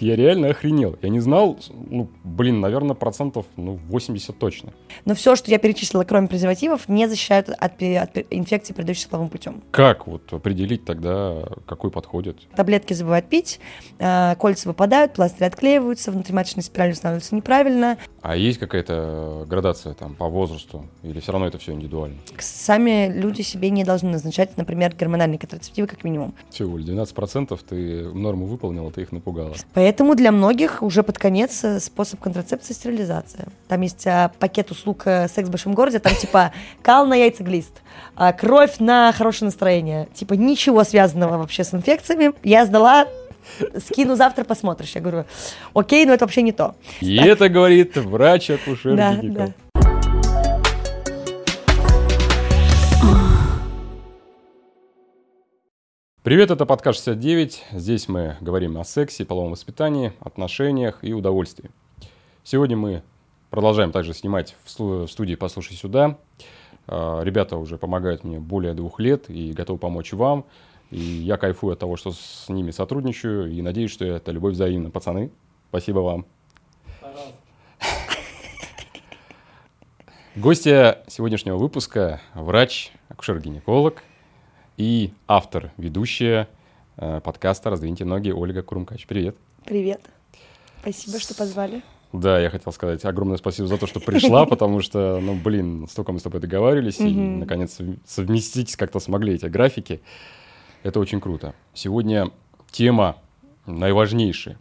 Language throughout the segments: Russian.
Я реально охренел. Я не знал, ну, блин, наверное, процентов ну, 80 точно. Но все, что я перечислила, кроме презервативов, не защищают от, от пе- инфекции, передающейся половым путем. Как вот определить тогда, какой подходит? Таблетки забывают пить, э, кольца выпадают, пластыри отклеиваются, внутриматочная спираль устанавливается неправильно. А есть какая-то градация там по возрасту? Или все равно это все индивидуально? Сами люди себе не должны назначать, например, гормональные контрацептивы как минимум. Всего лишь 12% ты норму выполнила, ты их напугала. Поэтому для многих уже под конец э, способ контрацепции – стерилизация. Там есть а, пакет услуг э, «Секс в большом городе», там типа кал на яйцеглист, а, кровь на хорошее настроение. Типа ничего связанного вообще с инфекциями. Я сдала, скину завтра, посмотришь. Я говорю, окей, но это вообще не то. И это говорит врач-акушер Да, да. Привет, это подкаст 69. Здесь мы говорим о сексе, половом воспитании, отношениях и удовольствии. Сегодня мы продолжаем также снимать в студии «Послушай сюда». А, Ребята уже помогают мне более двух лет и готовы помочь вам. И я кайфую от того, что с ними сотрудничаю, и надеюсь, что это любовь взаимна. Пацаны, спасибо вам. Гостья сегодняшнего выпуска – врач, акушер-гинеколог и автор, ведущая э, подкаста «Раздвиньте ноги» Ольга Курумкач. Привет. Привет. Спасибо, что позвали. Да, я хотел сказать огромное спасибо за то, что пришла, потому что, ну, блин, столько мы с тобой договаривались, и, наконец, сов- совместить как-то смогли эти графики. Это очень круто. Сегодня тема наиважнейшая,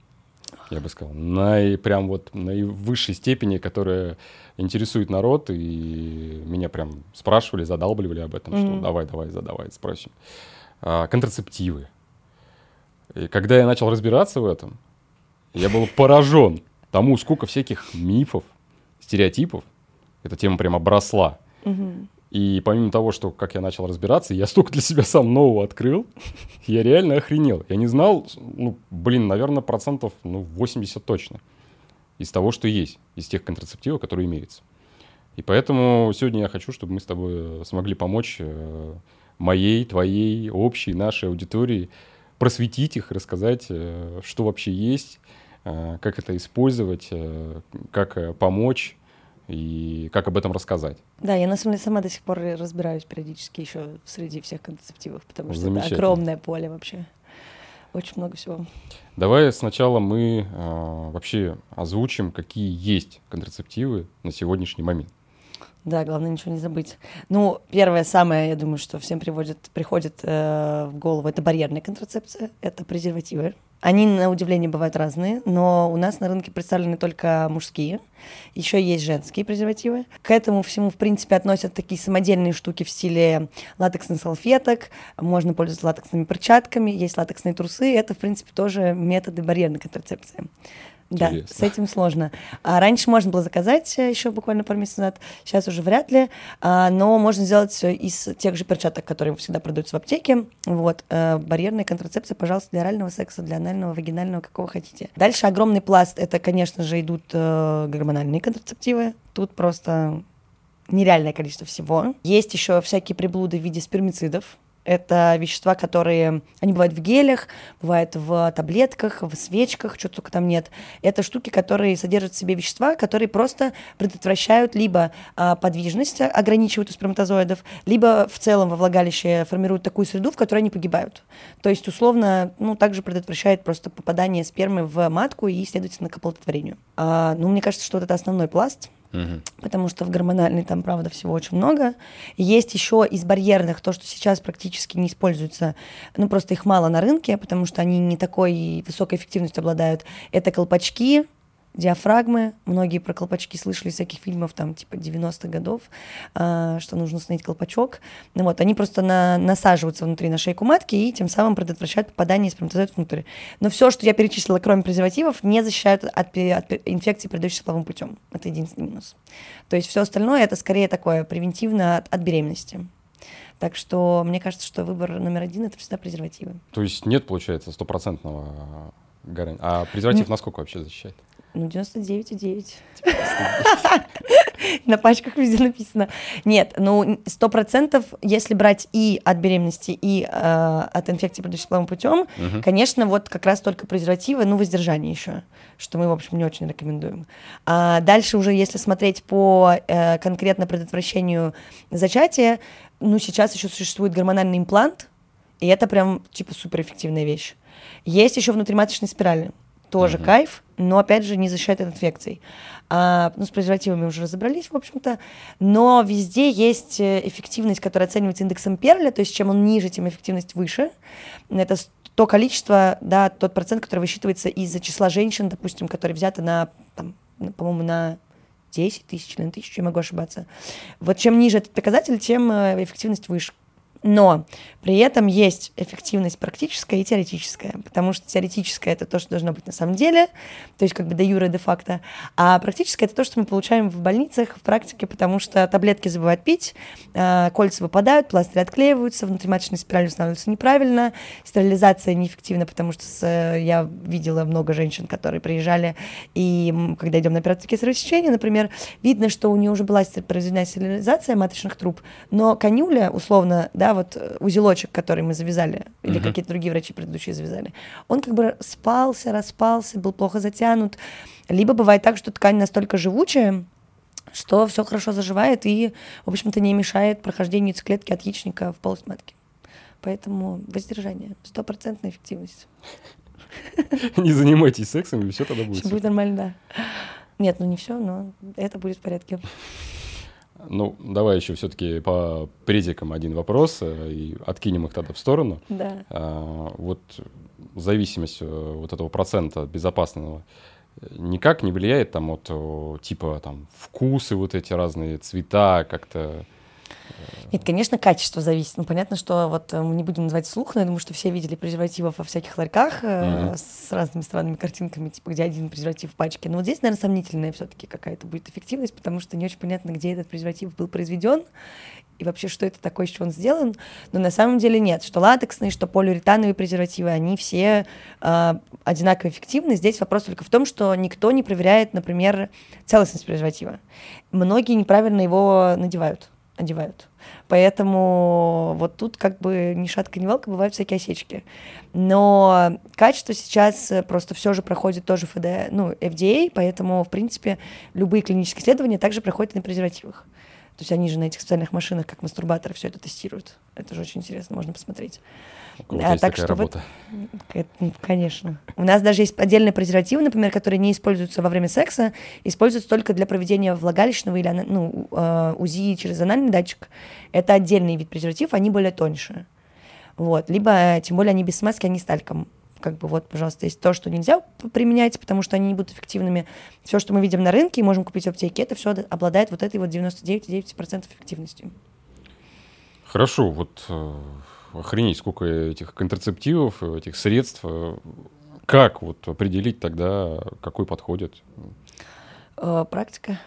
я бы сказал, наи, прям вот наивысшей степени, которая интересует народ, и меня прям спрашивали, задалбливали об этом, что давай, давай, задавай, спросим. А, контрацептивы. И когда я начал разбираться в этом, я был поражен тому, сколько всяких мифов, стереотипов эта тема прям обросла. И помимо того, что как я начал разбираться, я столько для себя сам нового открыл, я реально охренел. Я не знал, ну, блин, наверное, процентов ну, 80 точно из того, что есть, из тех контрацептивов, которые имеются. И поэтому сегодня я хочу, чтобы мы с тобой смогли помочь э, моей, твоей, общей, нашей аудитории просветить их, рассказать, э, что вообще есть, э, как это использовать, э, как э, помочь и как об этом рассказать. Да, я на самом деле сама до сих пор разбираюсь периодически еще среди всех контрацептивов, потому что это огромное поле вообще. Очень много всего. Давай сначала мы э, вообще озвучим, какие есть контрацептивы на сегодняшний момент. Да, главное ничего не забыть. Ну, первое, самое, я думаю, что всем приводит, приходит э, в голову, это барьерная контрацепция, это презервативы. Они, на удивление, бывают разные, но у нас на рынке представлены только мужские. Еще есть женские презервативы. К этому всему, в принципе, относят такие самодельные штуки в стиле латексных салфеток. Можно пользоваться латексными перчатками, есть латексные трусы. Это, в принципе, тоже методы барьерной контрацепции. Да, Интересно. с этим сложно. А раньше можно было заказать э, еще буквально пару месяцев назад, сейчас уже вряд ли, а, но можно сделать всё из тех же перчаток, которые всегда продаются в аптеке. Вот, э, барьерная контрацепция, пожалуйста, для орального секса, для анального, вагинального, какого хотите. Дальше огромный пласт, это, конечно же, идут э, гормональные контрацептивы. Тут просто нереальное количество всего. Есть еще всякие приблуды в виде спермицидов. Это вещества, которые... Они бывают в гелях, бывают в таблетках, в свечках, что только там нет. Это штуки, которые содержат в себе вещества, которые просто предотвращают либо а, подвижность, ограничивают у сперматозоидов, либо в целом во влагалище формируют такую среду, в которой они погибают. То есть, условно, ну, также предотвращает просто попадание спермы в матку и, следовательно, к оплодотворению. А, ну, мне кажется, что вот это основной пласт Мгм. потому что в гормональной там, правда, всего очень много. Есть еще из барьерных то, что сейчас практически не используется, ну, просто их мало на рынке, потому что они не такой высокой эффективностью обладают. Это колпачки, диафрагмы. Многие про колпачки слышали из всяких фильмов, там, типа 90-х годов, а, что нужно установить колпачок. Ну, вот, они просто на- насаживаются внутри на шейку матки и тем самым предотвращают попадание сперматозоидов внутрь. Но все, что я перечислила, кроме презервативов, не защищают от, от инфекции, передающейся половым путем. Это единственный минус. То есть все остальное это скорее такое превентивно от, от беременности. Так что мне кажется, что выбор номер один это всегда презервативы. То есть нет, получается, стопроцентного гарантии. А презерватив насколько вообще защищает? Ну, 99,9. На пачках везде написано. Нет, ну, сто процентов, если брать и от беременности, и э, от инфекции, предыдущим половым путем, конечно, вот как раз только презервативы, ну, воздержание еще, что мы, в общем, не очень рекомендуем. А дальше уже, если смотреть по э, конкретно предотвращению зачатия, ну, сейчас еще существует гормональный имплант, и это прям, типа, суперэффективная вещь. Есть еще внутриматочные спирали тоже mm-hmm. кайф, но опять же не защищает от инфекций. А, ну, с презервативами уже разобрались, в общем-то, но везде есть э, эффективность, которая оценивается индексом Перля, то есть чем он ниже, тем эффективность выше. Это то количество, да, тот процент, который высчитывается из-за числа женщин, допустим, которые взяты на, там, по-моему, на 10 тысяч или на тысячу, я могу ошибаться. Вот чем ниже этот показатель, тем э, эффективность выше. Но при этом есть эффективность практическая и теоретическая, потому что теоретическая это то, что должно быть на самом деле, то есть как бы до юра, де факто, а практическое это то, что мы получаем в больницах, в практике, потому что таблетки забывают пить, а, кольца выпадают, пластыри отклеиваются, внутриматочная спираль устанавливается неправильно, стерилизация неэффективна, потому что с, я видела много женщин, которые приезжали, и когда идем на операцию кесарево например, видно, что у нее уже была произведена стерилизация маточных труб, но конюля, условно, да, вот э, узелочек, который мы завязали, или uh-huh. какие-то другие врачи предыдущие завязали, он как бы спался, распался, был плохо затянут. Либо бывает так, что ткань настолько живучая, что все хорошо заживает и, в общем-то, не мешает прохождению яйцеклетки от яичника в полость матки. Поэтому воздержание, стопроцентная эффективность. Не занимайтесь сексом, и все тогда будет. Все будет нормально, да. Нет, ну не все, но это будет в порядке. Ну, давай еще все-таки по предикам один вопрос, э, и откинем их тогда в сторону. Да. А, вот зависимость э, вот этого процента безопасного никак не влияет там от типа там вкусы вот эти разные цвета как-то нет, конечно, качество зависит. Ну, понятно, что вот э, мы не будем называть слух, но я думаю, что все видели презервативов во всяких ларьках mm-hmm. с разными странными картинками, типа, где один презерватив в пачке. Но вот здесь, наверное, сомнительная все-таки какая-то будет эффективность, потому что не очень понятно, где этот презерватив был произведен и вообще, что это такое, из чего он сделан. Но на самом деле нет. Что латексные, что полиуретановые презервативы, они все э, одинаково эффективны. Здесь вопрос только в том, что никто не проверяет, например, целостность презерватива. Многие неправильно его надевают одевают. Поэтому вот тут как бы ни шатка, ни валка, бывают всякие осечки. Но качество сейчас просто все же проходит тоже ФД, ну, FDA, поэтому, в принципе, любые клинические исследования также проходят на презервативах. То есть они же на этих специальных машинах, как мастурбаторы, все это тестируют. Это же очень интересно, можно посмотреть. А, так что работа. Вот, конечно. У нас даже есть отдельные презервативы, например, которые не используются во время секса, используются только для проведения влагалищного или ну, э, УЗИ через анальный датчик. Это отдельный вид презерватив, они более тоньше. Вот. Либо, тем более, они без смазки, они с тальком как бы вот, пожалуйста, есть то, что нельзя применять, потому что они не будут эффективными. Все, что мы видим на рынке и можем купить в аптеке, это все обладает вот этой вот 99,9% эффективностью. Хорошо, вот э, охренеть, сколько этих контрацептивов, этих средств. Как вот определить тогда, какой подходит? Э, практика.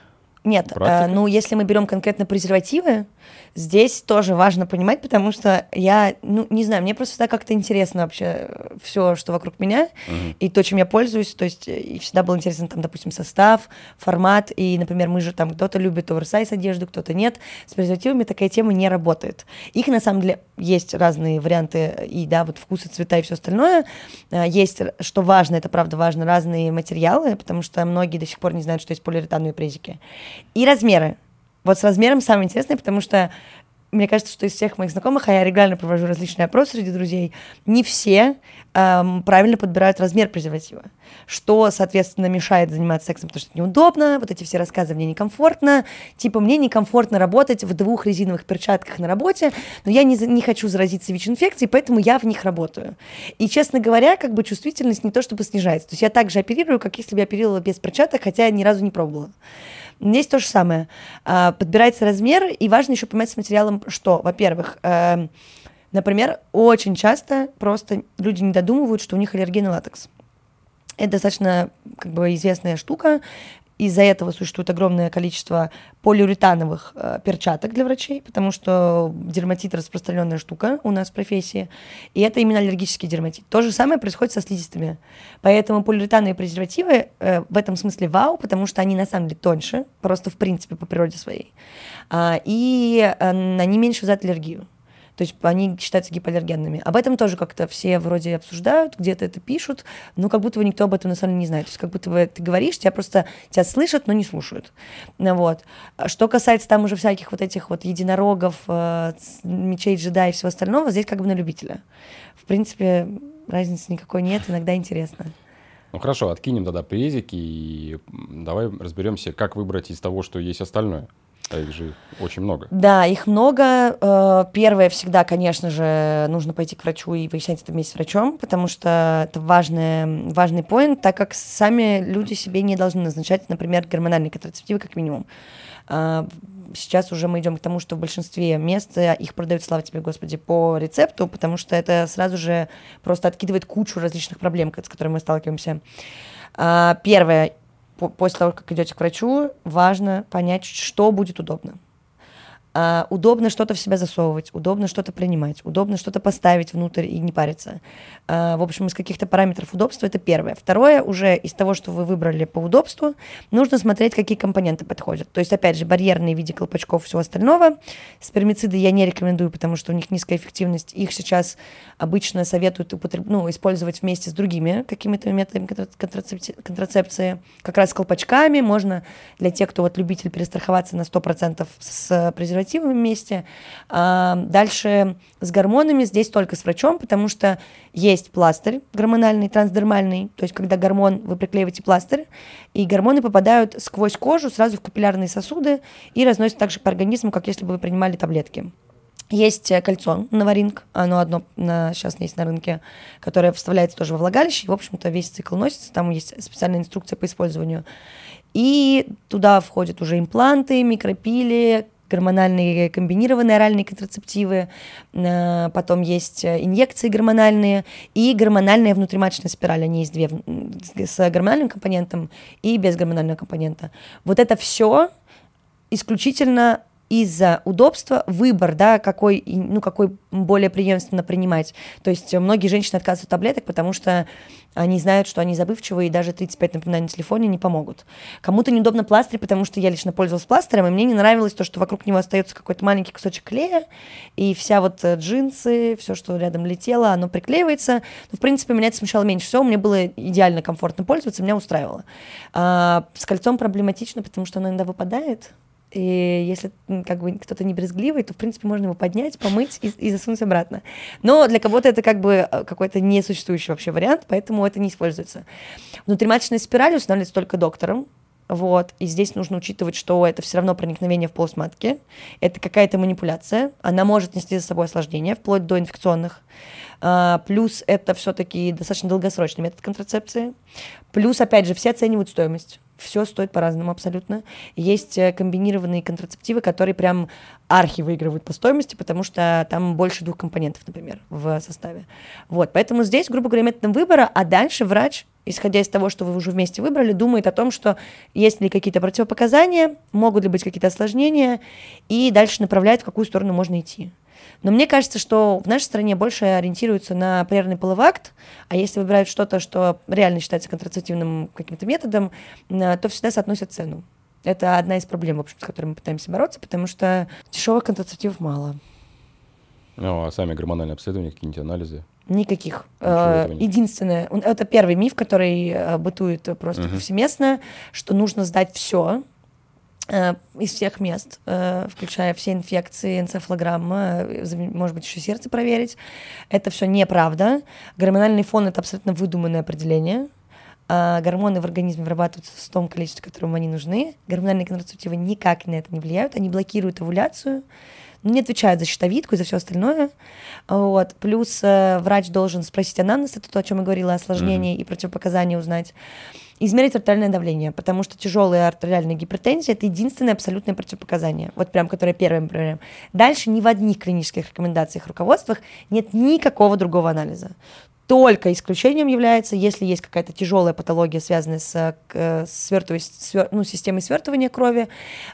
Нет, э, ну если мы берем конкретно презервативы, Здесь тоже важно понимать, потому что я, ну, не знаю, мне просто всегда как-то интересно вообще все, что вокруг меня, uh-huh. и то, чем я пользуюсь, то есть и всегда был интересен там, допустим, состав, формат, и, например, мы же там, кто-то любит оверсайз одежду, кто-то нет, с презервативами такая тема не работает. Их, на самом деле, есть разные варианты, и, да, вот вкусы, цвета и все остальное. Есть, что важно, это правда важно, разные материалы, потому что многие до сих пор не знают, что есть полиуретановые презики. И размеры. Вот с размером самое интересное, потому что мне кажется, что из всех моих знакомых, а я регулярно провожу различные опросы среди друзей, не все эм, правильно подбирают размер презерватива, что, соответственно, мешает заниматься сексом, потому что это неудобно, вот эти все рассказы мне некомфортно, типа мне некомфортно работать в двух резиновых перчатках на работе, но я не, не хочу заразиться ВИЧ-инфекцией, поэтому я в них работаю. И, честно говоря, как бы чувствительность не то чтобы снижается, то есть я также оперирую, как если бы я оперировала без перчаток, хотя я ни разу не пробовала. Здесь то же самое. А, подбирается размер, и важно еще понимать с материалом, что, во-первых, э, например, очень часто просто люди не додумывают, что у них аллергия на латекс. Это достаточно как бы известная штука, из-за этого существует огромное количество полиуретановых э, перчаток для врачей, потому что дерматит распространенная штука у нас в профессии, и это именно аллергический дерматит. То же самое происходит со слизистыми. Поэтому полиуретановые презервативы э, в этом смысле вау, потому что они на самом деле тоньше, просто в принципе по природе своей, а, и э, они меньше вызывают аллергию. То есть они считаются гипоаллергенными. Об этом тоже как-то все вроде обсуждают, где-то это пишут, но как будто бы никто об этом на самом деле не знает. То есть как будто бы ты говоришь, тебя просто тебя слышат, но не слушают. Вот. Что касается там уже всяких вот этих вот единорогов, э, мечей джедай и всего остального, здесь как бы на любителя. В принципе, разницы никакой нет, иногда интересно. Ну хорошо, откинем тогда презики и давай разберемся, как выбрать из того, что есть остальное. А их же очень много. Да, их много. Э, первое всегда, конечно же, нужно пойти к врачу и выяснять это вместе с врачом, потому что это важный, важный поинт, так как сами люди себе не должны назначать, например, гормональные контрацептивы как минимум. Э, сейчас уже мы идем к тому, что в большинстве мест их продают, слава тебе, Господи, по рецепту, потому что это сразу же просто откидывает кучу различных проблем, с которыми мы сталкиваемся. Э, первое, после того, как идете к врачу, важно понять, что будет удобно. А, удобно что-то в себя засовывать, удобно что-то принимать, удобно что-то поставить внутрь и не париться. А, в общем, из каких-то параметров удобства это первое. Второе, уже из того, что вы выбрали по удобству, нужно смотреть, какие компоненты подходят. То есть, опять же, барьерные в виде колпачков и всего остального. Спермициды я не рекомендую, потому что у них низкая эффективность. Их сейчас обычно советуют употреб... ну, использовать вместе с другими какими-то методами контрацепции, контрацепции. Как раз с колпачками. Можно для тех, кто вот любитель перестраховаться на 100% с презервативом, презервативом вместе. А, дальше с гормонами здесь только с врачом, потому что есть пластырь гормональный, трансдермальный, то есть когда гормон, вы приклеиваете пластырь, и гормоны попадают сквозь кожу сразу в капиллярные сосуды и разносятся также по организму, как если бы вы принимали таблетки. Есть э, кольцо Новоринг, оно одно на, сейчас есть на рынке, которое вставляется тоже во влагалище, и, в общем-то, весь цикл носится, там есть специальная инструкция по использованию. И туда входят уже импланты, микропили, гормональные комбинированные оральные контрацептивы, э, потом есть инъекции гормональные и гормональная внутриматочная спираль, они есть две, с гормональным компонентом и без гормонального компонента. Вот это все исключительно из-за удобства выбор, да, какой, ну, какой более преемственно принимать. То есть многие женщины отказываются от таблеток, потому что они знают, что они забывчивые, и даже 35 напоминаний на телефоне не помогут. Кому-то неудобно пластырь, потому что я лично пользовалась пластырем, и мне не нравилось то, что вокруг него остается какой-то маленький кусочек клея, и вся вот э, джинсы, все, что рядом летело, оно приклеивается. Но, в принципе, меня это смущало меньше всего, мне было идеально комфортно пользоваться, меня устраивало. А, с кольцом проблематично, потому что оно иногда выпадает, и если как бы кто-то не брезгливый, то, в принципе, можно его поднять, помыть и, и засунуть обратно. Но для кого-то это как бы э, какой-то несуществующий вообще вариант, поэтому это не используется. Внутриматочная спираль устанавливается только доктором, вот, и здесь нужно учитывать, что это все равно проникновение в полость матки, это какая-то манипуляция, она может нести за собой осложнения, вплоть до инфекционных, а, плюс это все-таки достаточно долгосрочный метод контрацепции, плюс, опять же, все оценивают стоимость, все стоит по-разному абсолютно. Есть э, комбинированные контрацептивы, которые прям архи выигрывают по стоимости, потому что там больше двух компонентов, например, в составе. Вот, поэтому здесь, грубо говоря, методом выбора, а дальше врач исходя из того, что вы уже вместе выбрали, думает о том, что есть ли какие-то противопоказания, могут ли быть какие-то осложнения, и дальше направляет, в какую сторону можно идти. Но мне кажется, что в нашей стране больше ориентируются на прервный половой акт, а если выбирают что-то, что реально считается контрацептивным каким-то методом, э, то всегда соотносят цену. Это одна из проблем, в общем, с которыми мы пытаемся бороться, потому что дешевых контрацептивов мало. Ну, а сами гормональные обследования, какие-нибудь анализы? Никаких. Э, единственное, это первый миф, который э, бытует просто угу. повсеместно, что нужно сдать все, из всех мест, э, включая все инфекции, энцефалограмма, э, может быть, еще сердце проверить. Это все неправда. Гормональный фон — это абсолютно выдуманное определение. А гормоны в организме вырабатываются в том количестве, которому они нужны. Гормональные контрацептивы никак на это не влияют, они блокируют овуляцию, но не отвечают за щитовидку и за все остальное. Вот. Плюс врач должен спросить анамнез, это то, о чем я говорила, осложнения mm-hmm. и противопоказания узнать измерить артериальное давление, потому что тяжелая артериальная гипертензия – это единственное абсолютное противопоказание, вот прям, которое первое мы проверяем. Дальше ни в одних клинических рекомендациях, руководствах нет никакого другого анализа. Только исключением является, если есть какая-то тяжелая патология, связанная с, к, свертывай, свер, ну, системой свертывания крови,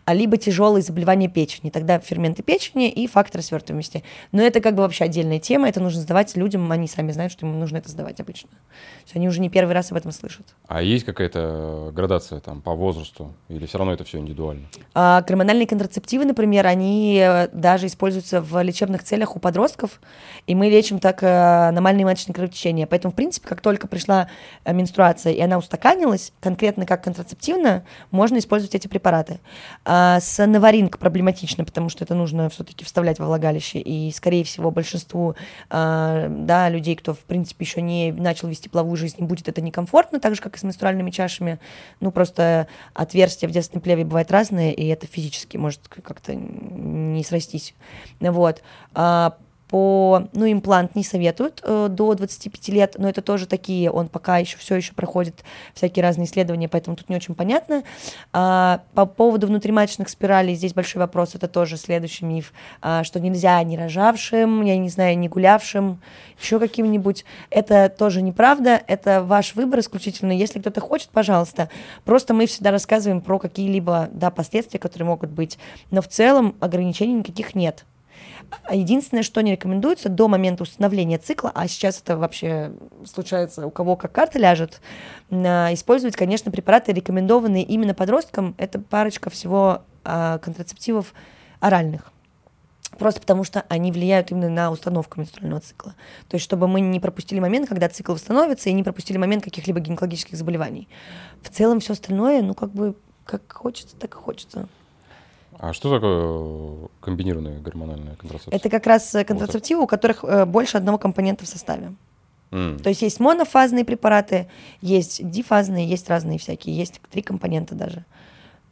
а либо тяжелые заболевания печени. Тогда ферменты печени и факторы свертываемости. Но это как бы вообще отдельная тема, это нужно сдавать людям, они сами знают, что им нужно это сдавать обычно. То есть они уже не первый раз об этом слышат. А есть какая-то градация там по возрасту или все равно это все индивидуально? А, гормональные контрацептивы, например, они э, даже используются в лечебных целях у подростков, и мы лечим так э, аномальные маточные кровотечения. Поэтому, в принципе, как только пришла э, менструация и она устаканилась, конкретно как контрацептивно, можно использовать эти препараты. А с наваринг проблематично, потому что это нужно все-таки вставлять во влагалище, и, скорее всего, большинству а, да, людей, кто, в принципе, еще не начал вести половую жизнь, будет это некомфортно, так же, как и с менструальными чашами. Ну, просто отверстия в детственном плеве бывают разные, и это физически может как-то не срастись. Вот. А по, ну, имплант не советуют э, до 25 лет, но это тоже такие, он пока еще все еще проходит всякие разные исследования, поэтому тут не очень понятно. А, по поводу внутриматочных спиралей здесь большой вопрос, это тоже следующий миф, а, что нельзя не рожавшим, я не знаю, не гулявшим, еще каким-нибудь. Это тоже неправда, это ваш выбор исключительно. Если кто-то хочет, пожалуйста. Просто мы всегда рассказываем про какие-либо да, последствия, которые могут быть, но в целом ограничений никаких нет. Единственное, что не рекомендуется до момента установления цикла, а сейчас это вообще случается у кого как карта ляжет, а, использовать, конечно, препараты, рекомендованные именно подросткам. Это парочка всего а, контрацептивов оральных. Просто потому что они влияют именно на установку менструального цикла. То есть, чтобы мы не пропустили момент, когда цикл восстановится, и не пропустили момент каких-либо гинекологических заболеваний. В целом все остальное, ну, как бы, как хочется, так и хочется. А что такое комбинированная гормональная контрацепция? Это как раз э, контрацептивы, у которых э, больше одного компонента в составе. Mm. То есть есть монофазные препараты, есть дифазные, есть разные всякие, есть три компонента даже.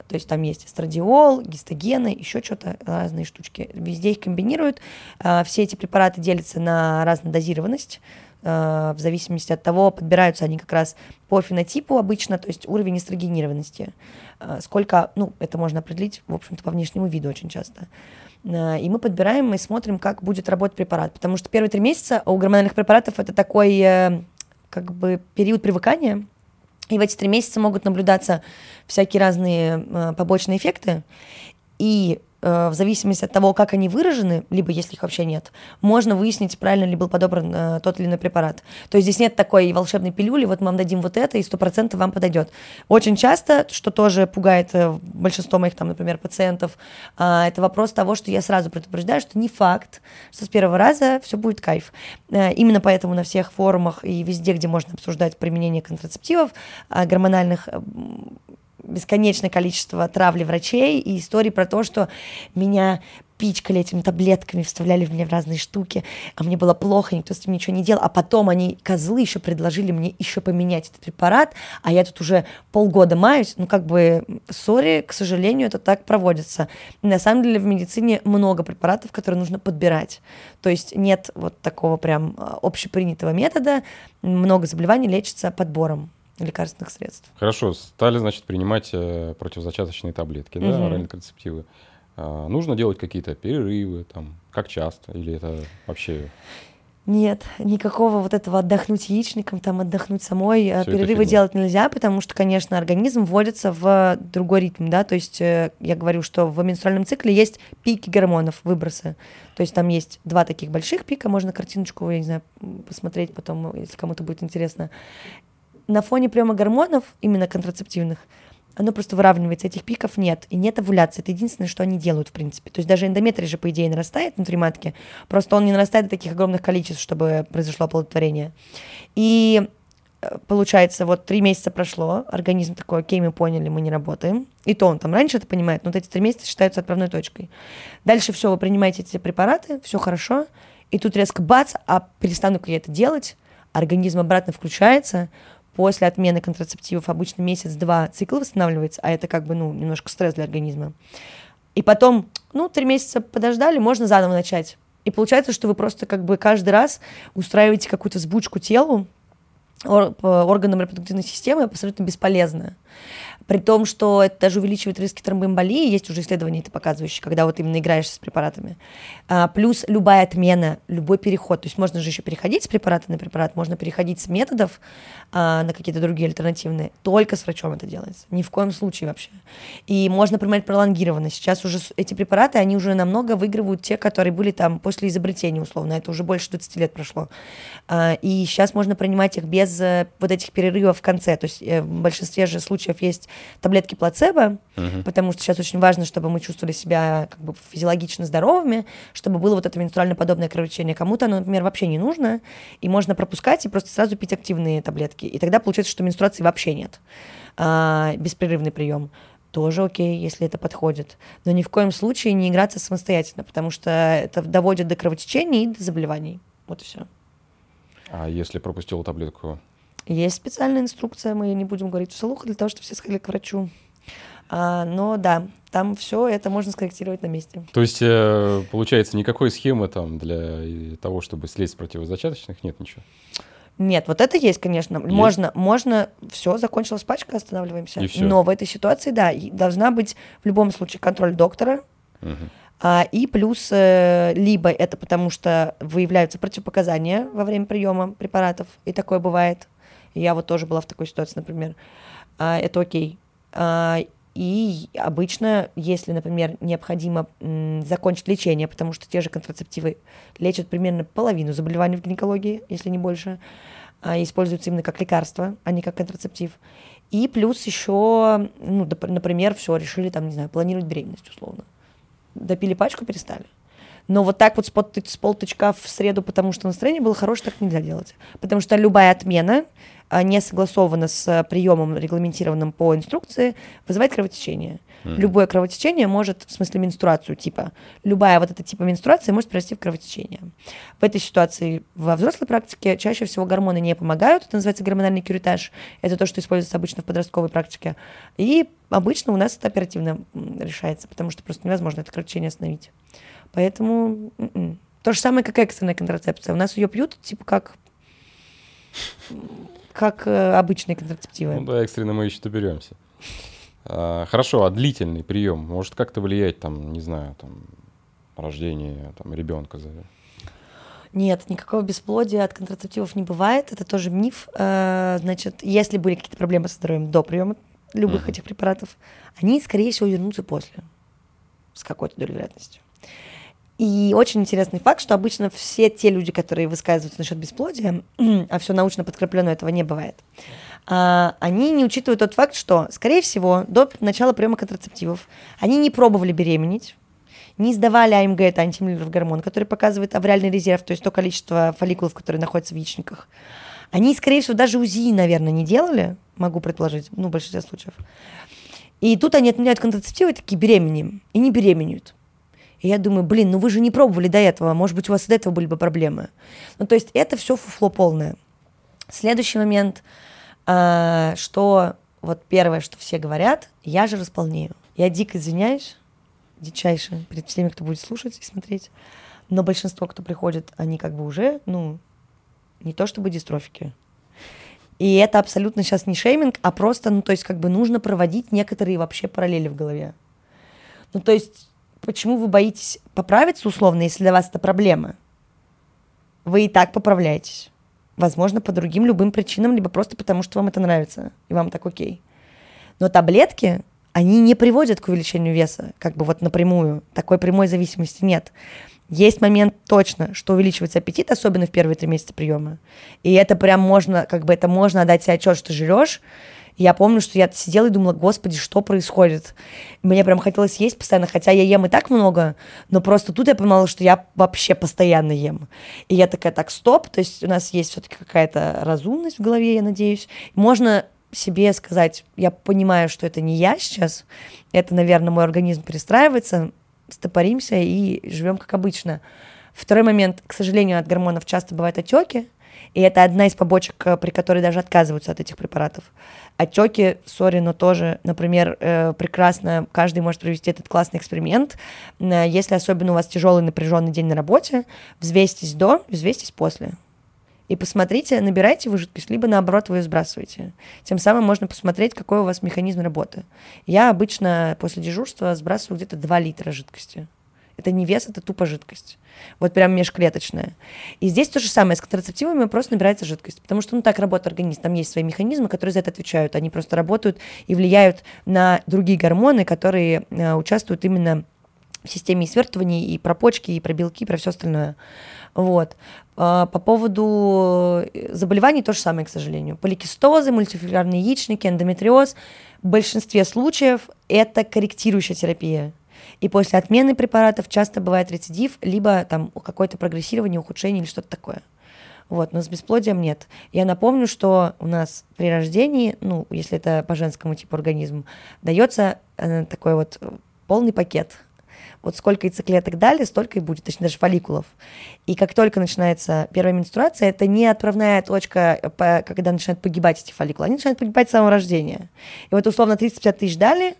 То есть там есть эстрадиол, гистогены, еще что-то, разные штучки. Везде их комбинируют. Все эти препараты делятся на разную дозированность. А, в зависимости от того, подбираются они как раз по фенотипу обычно, то есть уровень эстрогенированности. А, сколько, ну, это можно определить, в общем-то, по внешнему виду очень часто. А, и мы подбираем и смотрим, как будет работать препарат. Потому что первые три месяца у гормональных препаратов это такой э, как бы период привыкания. И в эти три месяца могут наблюдаться всякие разные э, побочные эффекты. И Э, в зависимости от того, как они выражены, либо если их вообще нет, можно выяснить, правильно ли был подобран э, тот или иной препарат. То есть здесь нет такой волшебной пилюли, вот мы вам дадим вот это, и сто процентов вам подойдет. Очень часто, что тоже пугает э, большинство моих, там, например, пациентов, э, это вопрос того, что я сразу предупреждаю, что не факт, что с первого раза все будет кайф. Э, именно поэтому на всех форумах и везде, где можно обсуждать применение контрацептивов э, гормональных, бесконечное количество травли врачей и истории про то, что меня пичкали этими таблетками, вставляли в меня в разные штуки, а мне было плохо, никто с этим ничего не делал, а потом они, козлы, еще предложили мне еще поменять этот препарат, а я тут уже полгода маюсь, ну как бы, сори, к сожалению, это так проводится. На самом деле в медицине много препаратов, которые нужно подбирать, то есть нет вот такого прям а, общепринятого метода, много заболеваний лечится подбором лекарственных средств. Хорошо, стали, значит, принимать э, противозачаточные таблетки, угу. да, оральные контрацептивы. А, нужно делать какие-то перерывы, там, как часто, или это вообще... Нет, никакого вот этого отдохнуть яичником, там отдохнуть самой, э, Всё перерывы делать нельзя, потому что, конечно, организм вводится в другой ритм, да, то есть э, я говорю, что в менструальном цикле есть пики гормонов, выбросы, то есть там есть два таких больших пика, можно картиночку, я не знаю, посмотреть потом, если кому-то будет интересно, на фоне приема гормонов, именно контрацептивных, оно просто выравнивается, этих пиков нет, и нет овуляции, это единственное, что они делают, в принципе. То есть даже эндометрий же, по идее, нарастает внутри матки, просто он не нарастает до таких огромных количеств, чтобы произошло оплодотворение. И э, получается, вот три месяца прошло, организм такой, окей, мы поняли, мы не работаем. И то он там раньше это понимает, но вот эти три месяца считаются отправной точкой. Дальше все, вы принимаете эти препараты, все хорошо, и тут резко бац, а перестану-ка я это делать, организм обратно включается, после отмены контрацептивов обычно месяц-два цикл восстанавливается, а это как бы, ну, немножко стресс для организма. И потом, ну, три месяца подождали, можно заново начать. И получается, что вы просто как бы каждый раз устраиваете какую-то сбучку телу, органам репродуктивной системы абсолютно бесполезно. При том, что это даже увеличивает риски тромбоэмболии, есть уже исследования это показывающие, когда вот именно играешь с препаратами. А, плюс любая отмена, любой переход, то есть можно же еще переходить с препарата на препарат, можно переходить с методов а, на какие-то другие альтернативные, только с врачом это делается, ни в коем случае вообще. И можно принимать пролонгированно. Сейчас уже эти препараты, они уже намного выигрывают те, которые были там после изобретения условно, это уже больше 20 лет прошло. А, и сейчас можно принимать их без э, вот этих перерывов в конце, то есть э, в большинстве же случаев есть таблетки плацебо, угу. потому что сейчас очень важно, чтобы мы чувствовали себя как бы физиологично здоровыми, чтобы было вот это менструально-подобное кровотечение. Кому-то оно, например, вообще не нужно, и можно пропускать и просто сразу пить активные таблетки. И тогда получается, что менструации вообще нет. А, беспрерывный прием тоже окей, если это подходит. Но ни в коем случае не играться самостоятельно, потому что это доводит до кровотечения и до заболеваний. Вот и все. А если пропустил таблетку, есть специальная инструкция, мы не будем говорить вслух, для того, чтобы все сходили к врачу. А, но да, там все это можно скорректировать на месте. То есть, э, получается, никакой схемы там для того, чтобы слезть с противозачаточных, нет ничего? Нет, вот это есть, конечно. Есть? Можно, можно, все, закончилась пачка, останавливаемся. И все. Но в этой ситуации, да, должна быть в любом случае контроль доктора. Угу. А, и плюс, э, либо это потому, что выявляются противопоказания во время приема препаратов, и такое бывает, я вот тоже была в такой ситуации, например. А, это окей. А, и обычно, если, например, необходимо закончить лечение, потому что те же контрацептивы лечат примерно половину заболеваний в гинекологии, если не больше, а, используются именно как лекарство, а не как контрацептив. И плюс еще, ну, например, все, решили там, не знаю, планировать беременность условно. Допили пачку, перестали. Но вот так вот с, под, с полточка в среду, потому что настроение было хорошее, так нельзя делать. Потому что любая отмена а, не согласована с приемом, регламентированным по инструкции, вызывает кровотечение. Mm. Любое кровотечение может, в смысле менструацию типа, любая вот эта типа менструации может привести в кровотечение. В этой ситуации во взрослой практике чаще всего гормоны не помогают, это называется гормональный кюритаж, это то, что используется обычно в подростковой практике. И обычно у нас это оперативно решается, потому что просто невозможно это кровотечение остановить. Поэтому м-м. то же самое, как экстренная контрацепция. У нас ее пьют, типа, как как э, обычные контрацептивы. Ну да, экстренно мы еще доберемся. А, хорошо, а длительный прием может как-то влиять, там, не знаю, там, рождение там, ребенка? Нет, никакого бесплодия от контрацептивов не бывает. Это тоже миф. А, значит, если были какие-то проблемы со здоровьем до приема любых uh-huh. этих препаратов, они, скорее всего, вернутся после с какой-то долей вероятностью. И очень интересный факт, что обычно все те люди, которые высказываются насчет бесплодия, а все научно подкреплено, этого не бывает, а, они не учитывают тот факт, что, скорее всего, до начала приема контрацептивов они не пробовали беременеть, не сдавали АМГ, это антимиллеров гормон, который показывает авриальный резерв, то есть то количество фолликулов, которые находятся в яичниках. Они, скорее всего, даже УЗИ, наверное, не делали, могу предположить, ну, в большинстве случаев. И тут они отменяют контрацептивы, такие беременеем, и не беременеют. И я думаю, блин, ну вы же не пробовали до этого, может быть, у вас до этого были бы проблемы. Ну, то есть это все фуфло полное. Следующий момент, э, что вот первое, что все говорят, я же располнею. Я дико извиняюсь, дичайше, перед всеми, кто будет слушать и смотреть. Но большинство, кто приходит, они как бы уже, ну, не то чтобы дистрофики. И это абсолютно сейчас не шейминг, а просто, ну, то есть как бы нужно проводить некоторые вообще параллели в голове. Ну, то есть почему вы боитесь поправиться условно, если для вас это проблема? Вы и так поправляетесь. Возможно, по другим любым причинам, либо просто потому, что вам это нравится, и вам так окей. Но таблетки, они не приводят к увеличению веса, как бы вот напрямую. Такой прямой зависимости нет. Есть момент точно, что увеличивается аппетит, особенно в первые три месяца приема. И это прям можно, как бы это можно отдать себе отчет, что жрешь, я помню, что я сидела и думала, господи, что происходит? Мне прям хотелось есть постоянно, хотя я ем и так много, но просто тут я понимала, что я вообще постоянно ем. И я такая, так, стоп, то есть у нас есть все-таки какая-то разумность в голове, я надеюсь. Можно себе сказать, я понимаю, что это не я сейчас, это, наверное, мой организм перестраивается, стопоримся и живем как обычно. Второй момент, к сожалению, от гормонов часто бывают отеки, и это одна из побочек, э, при которой даже отказываются от этих препаратов. Отеки, сори, но тоже, например, э, прекрасно, каждый может провести этот классный эксперимент. Э, если особенно у вас тяжелый напряженный день на работе, взвесьтесь до, взвесьтесь после. и посмотрите, набираете вы жидкость, либо наоборот вы ее сбрасываете. Тем самым можно посмотреть, какой у вас механизм работы. Я обычно после дежурства сбрасываю где-то 2 литра жидкости. Это не вес, это тупо жидкость. Вот прям межклеточная. И здесь то же самое. С контрацептивами просто набирается жидкость. Потому что ну, так работает организм. Там есть свои механизмы, которые за это отвечают. Они просто работают и влияют на другие гормоны, которые э, участвуют именно в системе и свертываний, и про почки, и про белки, и про все остальное. Вот. А, по поводу э, заболеваний то же самое, к сожалению. Поликистозы, мультифилярные яичники, эндометриоз. В большинстве случаев это корректирующая терапия. И после отмены препаратов часто бывает рецидив, либо там какое-то прогрессирование, ухудшение или что-то такое. Вот, но с бесплодием нет. Я напомню, что у нас при рождении, ну, если это по женскому типу организм, дается э, такой вот полный пакет вот сколько яйцеклеток дали, столько и будет, точнее даже фолликулов. И как только начинается первая менструация, это не отправная точка, когда начинают погибать эти фолликулы, они начинают погибать с самого рождения. И вот условно 30-50 тысяч дали,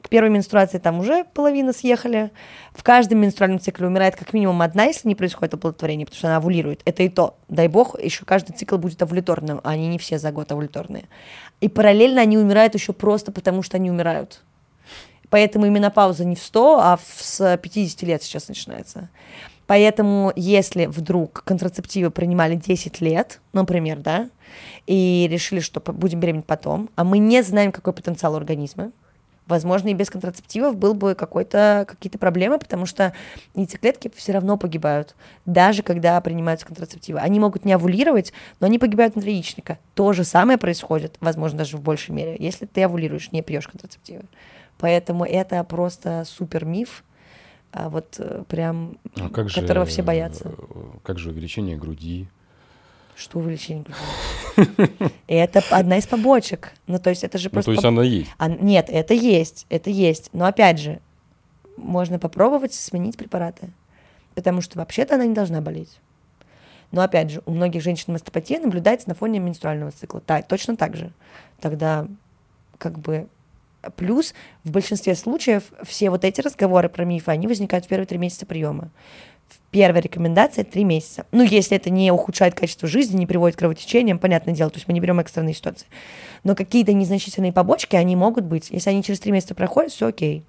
к первой менструации там уже половина съехали. В каждом менструальном цикле умирает как минимум одна, если не происходит оплодотворение, потому что она овулирует. Это и то. Дай бог, еще каждый цикл будет овуляторным, а они не все за год овуляторные. И параллельно они умирают еще просто потому, что они умирают. Поэтому и менопауза не в 100, а в, с 50 лет сейчас начинается. Поэтому, если вдруг контрацептивы принимали 10 лет, например, да, и решили, что будем беременеть потом, а мы не знаем, какой потенциал организма, возможно, и без контрацептивов был бы какой-то, какие-то проблемы, потому что яйцеклетки все равно погибают, даже когда принимаются контрацептивы. Они могут не овулировать, но они погибают внутри яичника. То же самое происходит, возможно, даже в большей мере, если ты овулируешь, не пьешь контрацептивы. Поэтому это просто супер миф, а вот э, прям, а как которого же, все боятся. Э, как же увеличение груди? Что увеличение груди? Это одна из побочек. Ну, то есть это же просто... Ну, то есть она есть? А, нет, это есть, это есть. Но опять же, можно попробовать сменить препараты. Потому что вообще-то она не должна болеть. Но опять же, у многих женщин мастопатия наблюдается на фоне менструального цикла. Так, точно так же. Тогда как бы Плюс в большинстве случаев все вот эти разговоры про мифы, они возникают в первые три месяца приема. Первая рекомендация – три месяца. Ну, если это не ухудшает качество жизни, не приводит к кровотечениям, понятное дело, то есть мы не берем экстренные ситуации. Но какие-то незначительные побочки, они могут быть. Если они через три месяца проходят, все окей.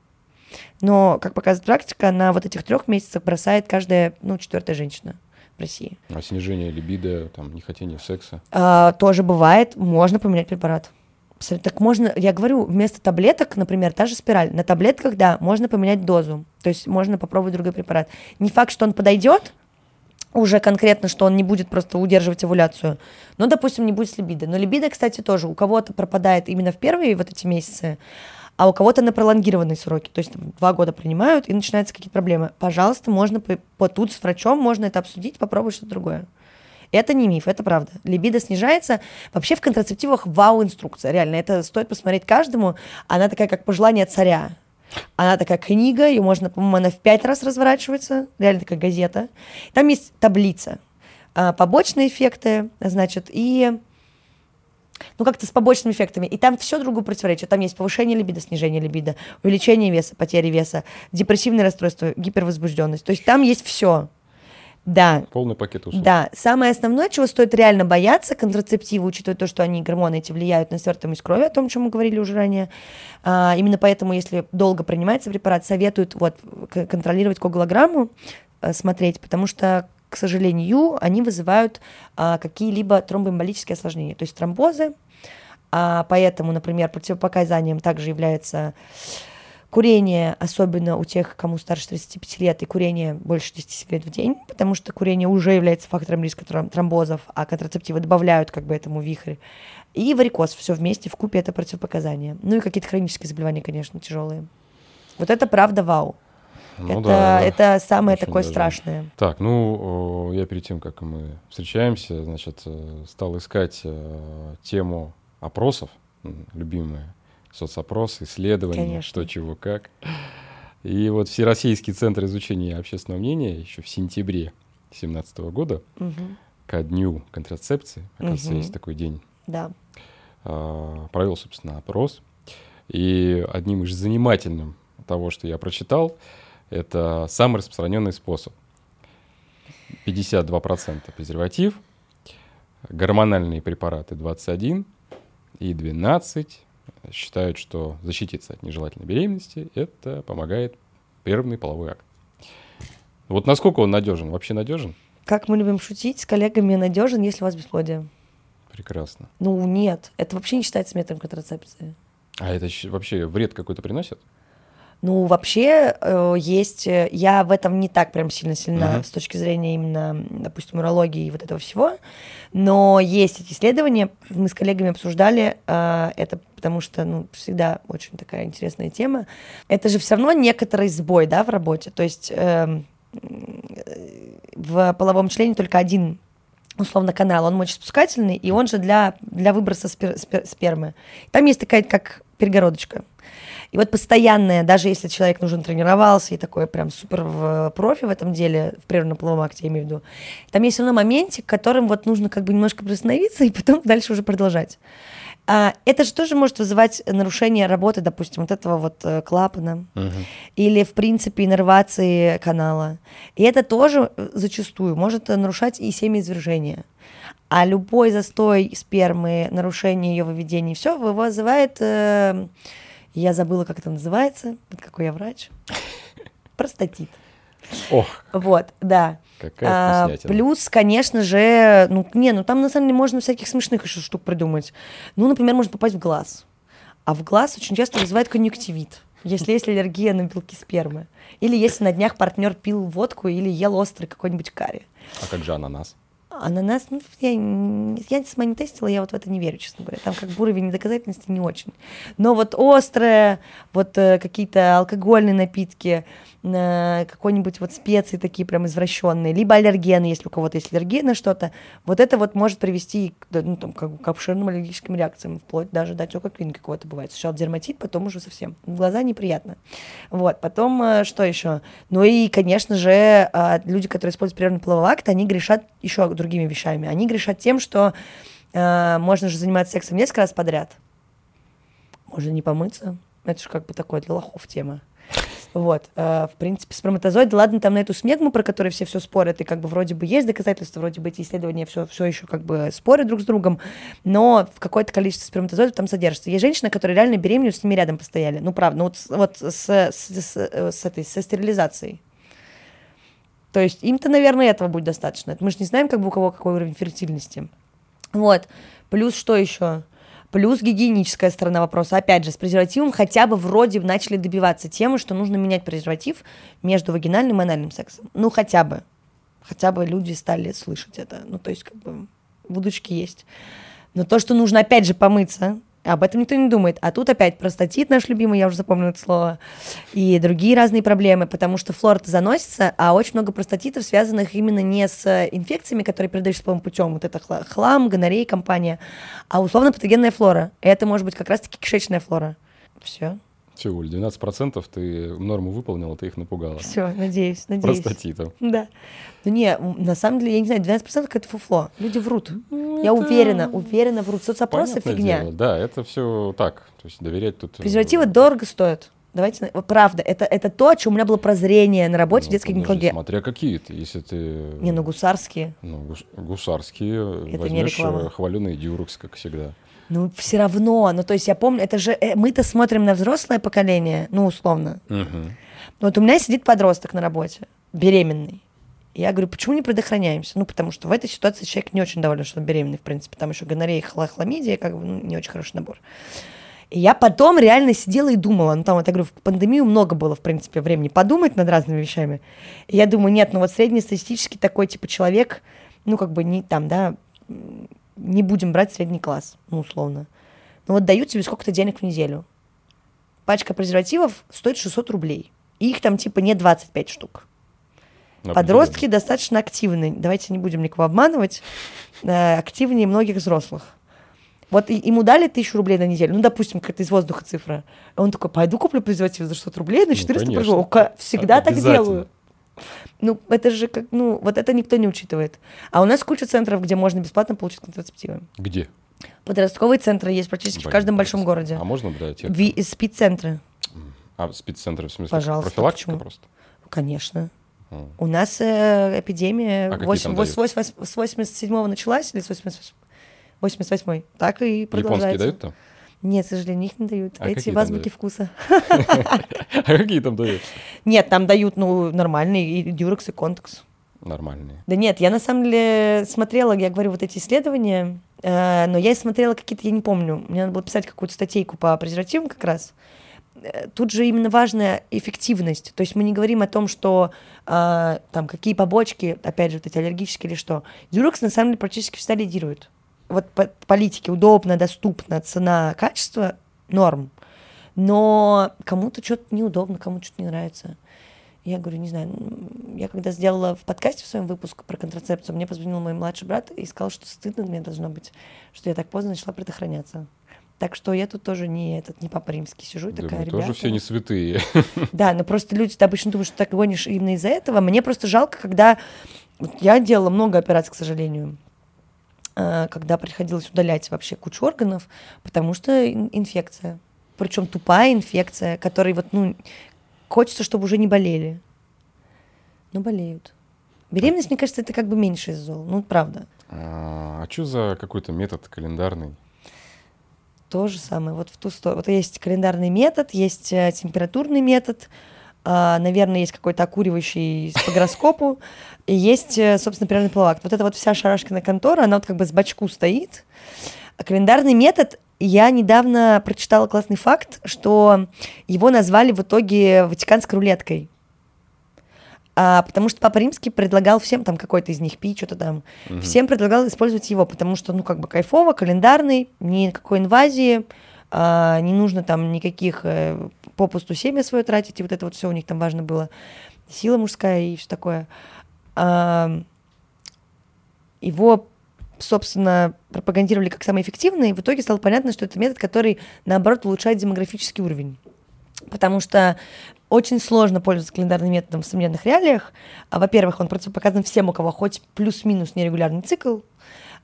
Но, как показывает практика, на вот этих трех месяцах бросает каждая, ну, четвертая женщина в России. А снижение либидо, там, нехотение секса? А, тоже бывает. Можно поменять препарат. Так можно, я говорю, вместо таблеток, например, та же спираль, на таблетках, да, можно поменять дозу. То есть можно попробовать другой препарат. Не факт, что он подойдет, уже конкретно, что он не будет просто удерживать овуляцию. Но, допустим, не будет с либидо. Но либидо, кстати, тоже у кого-то пропадает именно в первые вот эти месяцы, а у кого-то на пролонгированные сроки. То есть там, два года принимают, и начинаются какие-то проблемы. Пожалуйста, можно по, по тут с врачом, можно это обсудить, попробовать что-то другое. Это не миф, это правда. Либидо снижается. Вообще в контрацептивах вау-инструкция, реально. Это стоит посмотреть каждому. Она такая, как пожелание царя. Она такая книга, ее можно, по-моему, она в пять раз разворачивается, реально такая газета. Там есть таблица, а, побочные эффекты, значит, и ну, как-то с побочными эффектами. И там все другу противоречит. Там есть повышение либидо, снижение либидо, увеличение веса, потеря веса, депрессивное расстройство, гипервозбужденность. То есть там есть все. Да. Полный пакет услуг. Да. Самое основное, чего стоит реально бояться, контрацептивы, учитывая то, что они, гормоны эти, влияют на свертываемость крови, о том, о чем мы говорили уже ранее. А, именно поэтому, если долго принимается препарат, советуют вот, контролировать коагулограмму, а, смотреть, потому что, к сожалению, они вызывают а, какие-либо тромбоэмболические осложнения, то есть тромбозы. А, поэтому, например, противопоказанием также является Курение, особенно у тех, кому старше 35 лет, и курение больше 10 сигарет в день, потому что курение уже является фактором риска тромбозов, а контрацептивы добавляют как бы этому вихрь. И варикоз, все вместе, в купе это противопоказания. Ну и какие-то хронические заболевания, конечно, тяжелые. Вот это правда вау. Ну, это, да, это самое Очень такое даже. страшное. Так, ну, я перед тем, как мы встречаемся, значит, э, стал искать э, тему опросов, любимые соцопрос, исследования, Конечно. что, чего, как. И вот Всероссийский центр изучения общественного мнения еще в сентябре 2017 года угу. ко дню контрацепции, оказывается, угу. есть такой день, да. А, провел, собственно, опрос. И одним из занимательным того, что я прочитал, это самый распространенный способ. 52% презерватив, гормональные препараты 21 и 12 считают, что защититься от нежелательной беременности это помогает прерванный половой акт. Вот насколько он надежен? Вообще надежен? Как мы любим шутить, с коллегами надежен, если у вас бесплодие. Прекрасно. Ну, нет, это вообще не считается методом контрацепции. А это вообще вред какой-то приносит? Ну, вообще э, есть... э, Я в этом не так прям сильно сильна Мгм. с точки зрения именно, допустим, урологии и вот этого всего. Но есть эти исследования, мы с коллегами обсуждали, э, это потому что, ну, всегда очень такая интересная тема. Это же все равно некоторый сбой, да, в работе. То есть эм, э, в половом члене только один условно канал, он мочеспускательный, и он же для, для выброса спер- спер- спермы. Там есть такая, как перегородочка. И вот постоянное, даже если человек нужен тренировался и такой прям супер в профи в этом деле, в прерванном половом акте, я имею в виду, там есть все равно моментик, которым вот нужно как бы немножко приостановиться и потом дальше уже продолжать. А, это же тоже может вызывать нарушение работы, допустим, вот этого вот э, клапана Мгм. или, в принципе, иннервации канала. И это тоже э, зачастую может э, нарушать и семяизвержение. А любой застой спермы, нарушение ее выведения, все вызывает, э, я забыла, как это называется, вот какой я врач, простатит. Ох, Вот, да. Какая А, плюс, конечно же, ну, не, ну там на самом деле можно всяких смешных еще штук придумать. Ну, например, можно попасть в глаз. А в глаз очень часто вызывает конъюнктивит, если есть аллергия на белки спермы. Или если на днях партнер пил водку или ел острый какой-нибудь карри. А как же ананас? Ананас, ну, я, я сама не тестила, я вот в это не верю, честно говоря. Там как бы уровень недоказательности не очень. Но вот острое, вот э, какие-то алкогольные напитки, э, какой-нибудь вот специи такие прям извращенные, либо аллергены, если у кого-то есть аллергия на что-то, вот это вот может привести к, ну, там, как к обширным аллергическим реакциям, вплоть даже до отека клиники какого-то бывает. Сначала дерматит, потом уже совсем. В глаза неприятно. Вот, потом э, что еще? Ну и, конечно же, э, люди, которые используют прерванный половой акт, они грешат еще другими вещами. Они грешат тем, что э, можно же заниматься сексом несколько раз подряд. Можно не помыться. Это же как бы такое для лохов тема. Вот, э, в принципе, сперматозоиды, ладно, там на эту смегму, про которую все все спорят, и как бы вроде бы есть доказательства, вроде бы эти исследования все, все еще как бы спорят друг с другом, но в какое-то количество сперматозоидов там содержится. Есть женщины, которые реально беременеют, с ними рядом постояли. Ну, правда, ну вот, вот с, с, с- э, с этой, со стерилизацией. То есть им-то, наверное, этого будет достаточно. Мы же не знаем, как бы у кого какой уровень фертильности. Вот. Плюс что еще? Плюс гигиеническая сторона вопроса. Опять же, с презервативом хотя бы вроде начали добиваться темы, что нужно менять презерватив между вагинальным и анальным сексом. Ну, хотя бы. Хотя бы люди стали слышать это. Ну, то есть, как бы, будочки есть. Но то, что нужно, опять же, помыться, об этом никто не думает. А тут опять простатит наш любимый, я уже запомнила это слово, и другие разные проблемы, потому что флора-то заносится, а очень много простатитов, связанных именно не с инфекциями, которые передаются половым путем, вот это хла- хлам, гонорея, компания, а условно патогенная флора. Это может быть как раз-таки кишечная флора. Все, Все, Оль, 12% ты норму выполнила, ты их напугала. все, надеюсь, надеюсь. Простатитом. Да. Ну не, на самом деле, я не знаю, 12% это фуфло. Люди врут. Я уверена, уверена врут. Соцопросы Понятное фигня. дело, Да, это все так. То есть доверять тут... э, Презервативы дорого стоят. Давайте, правда, это, это то, о чем у меня было прозрение на работе в ну, детской подожди, гинекологии. Смотря какие ты, если ты... Не, ну гусарские. ну, гус- гусарские, не возьмешь реклама. э, хваленый дюрекс, как всегда. Ну, все равно. Ну, то есть я помню, это же э, мы-то смотрим на взрослое поколение, ну, условно. Мгм. Вот у меня сидит подросток на работе, беременный. Я говорю, почему не предохраняемся? Ну, потому что в этой ситуации человек не очень доволен, что он беременный, в принципе. Там еще гонорея, хла- хламидия, как бы ну, не очень хороший набор. И я потом реально сидела и думала, ну там, вот я говорю, в пандемию много было, в принципе, времени подумать над разными вещами. И я думаю, нет, ну вот среднестатистический такой, типа, человек, ну как бы не там, да, не будем брать средний класс, ну условно. Ну вот дают тебе сколько-то денег в неделю. Пачка презервативов стоит 600 рублей. И их там типа не 25 штук. Подростки достаточно активны. Давайте не будем никого обманывать. Э, Активнее многих взрослых. Вот ему дали тысячу рублей на неделю, ну, допустим, какая-то из воздуха цифра. Он такой, пойду куплю презерватив за 600 рублей, на 400 конечно. проживу. Всегда так делаю. Ну, это же как, ну, вот это никто не учитывает. А у нас куча центров, где можно бесплатно получить контрацептивы. Где? Подростковые центры есть практически в Блин, каждом большом городе. А можно для тех? Ви- спид-центры, А спеццентры в смысле? Пожалуйста, Профилактика почему? просто? конечно. У нас э, эпидемия А какие восемь- там вось- дают? вось- с 87-го началась или с 88 88 так и Японские продолжается. дают там? Нет, к сожалению, их не дают. А Эти в там азбуке дают? вкуса. А какие там дают? Нет, там дают, ну, нормальные, и дюрекс, и контекс. Нормальные. Да нет, я на самом деле смотрела, я говорю, вот эти исследования, э, но я смотрела какие-то, я не помню, мне надо было писать какую-то статейку по презервативам как раз. Э, Тут же именно важная эффективность. То есть мы не говорим о том, что э, там какие побочки, опять же, вот эти аллергические или что. Дюрекс на самом деле практически всегда лидирует. Вот по политике удобно, доступно, цена, качество норм. Но кому-то что-то неудобно, кому-то что-то не нравится. Я говорю, не знаю, я когда сделала в подкасте в своем выпуск про контрацепцию, мне позвонил мой младший брат и сказал, что стыдно мне должно быть, что я так поздно начала предохраняться. Так что я тут тоже не этот, не папа римский сижу и Да такая, ребята. тоже все не святые. Да, но просто люди обычно думают, что так гонишь именно из-за этого. Мне просто жалко, когда... вот Я делала много операций, к сожалению, когда приходилось удалять вообще кучу органов, потому что ин- инфекция. Причем тупая инфекция, которой вот, ну, хочется, чтобы уже не болели. Но болеют. Беременность, мне кажется, это как бы меньше из зол. Ну, правда. А что за какой-то метод календарный? То же самое, вот в ту сторону. Вот есть календарный метод, есть э, температурный метод, а, наверное, есть какой-то окуривающий по гороскопу, и есть, э, собственно, природный полуакт. Вот эта вот вся шарашкина контора, она вот как бы с бачку стоит. А календарный метод, я недавно прочитала классный факт, что его назвали в итоге ватиканской рулеткой. А, потому что Папа Римский предлагал всем там какой-то из них пить, что-то там. Мгм. Всем предлагал использовать его, потому что, ну, как бы кайфово, календарный, никакой инвазии, а, не нужно там никаких э, попусту семя свое тратить, и вот это вот все у них там важно было. Сила мужская и все такое. Его, собственно, пропагандировали как самый эффективный, и в итоге стало понятно, что это метод, который, наоборот, улучшает демографический уровень. Потому что очень сложно пользоваться календарным методом в современных реалиях. А, Во-первых, он противопоказан всем, у кого хоть плюс-минус нерегулярный цикл.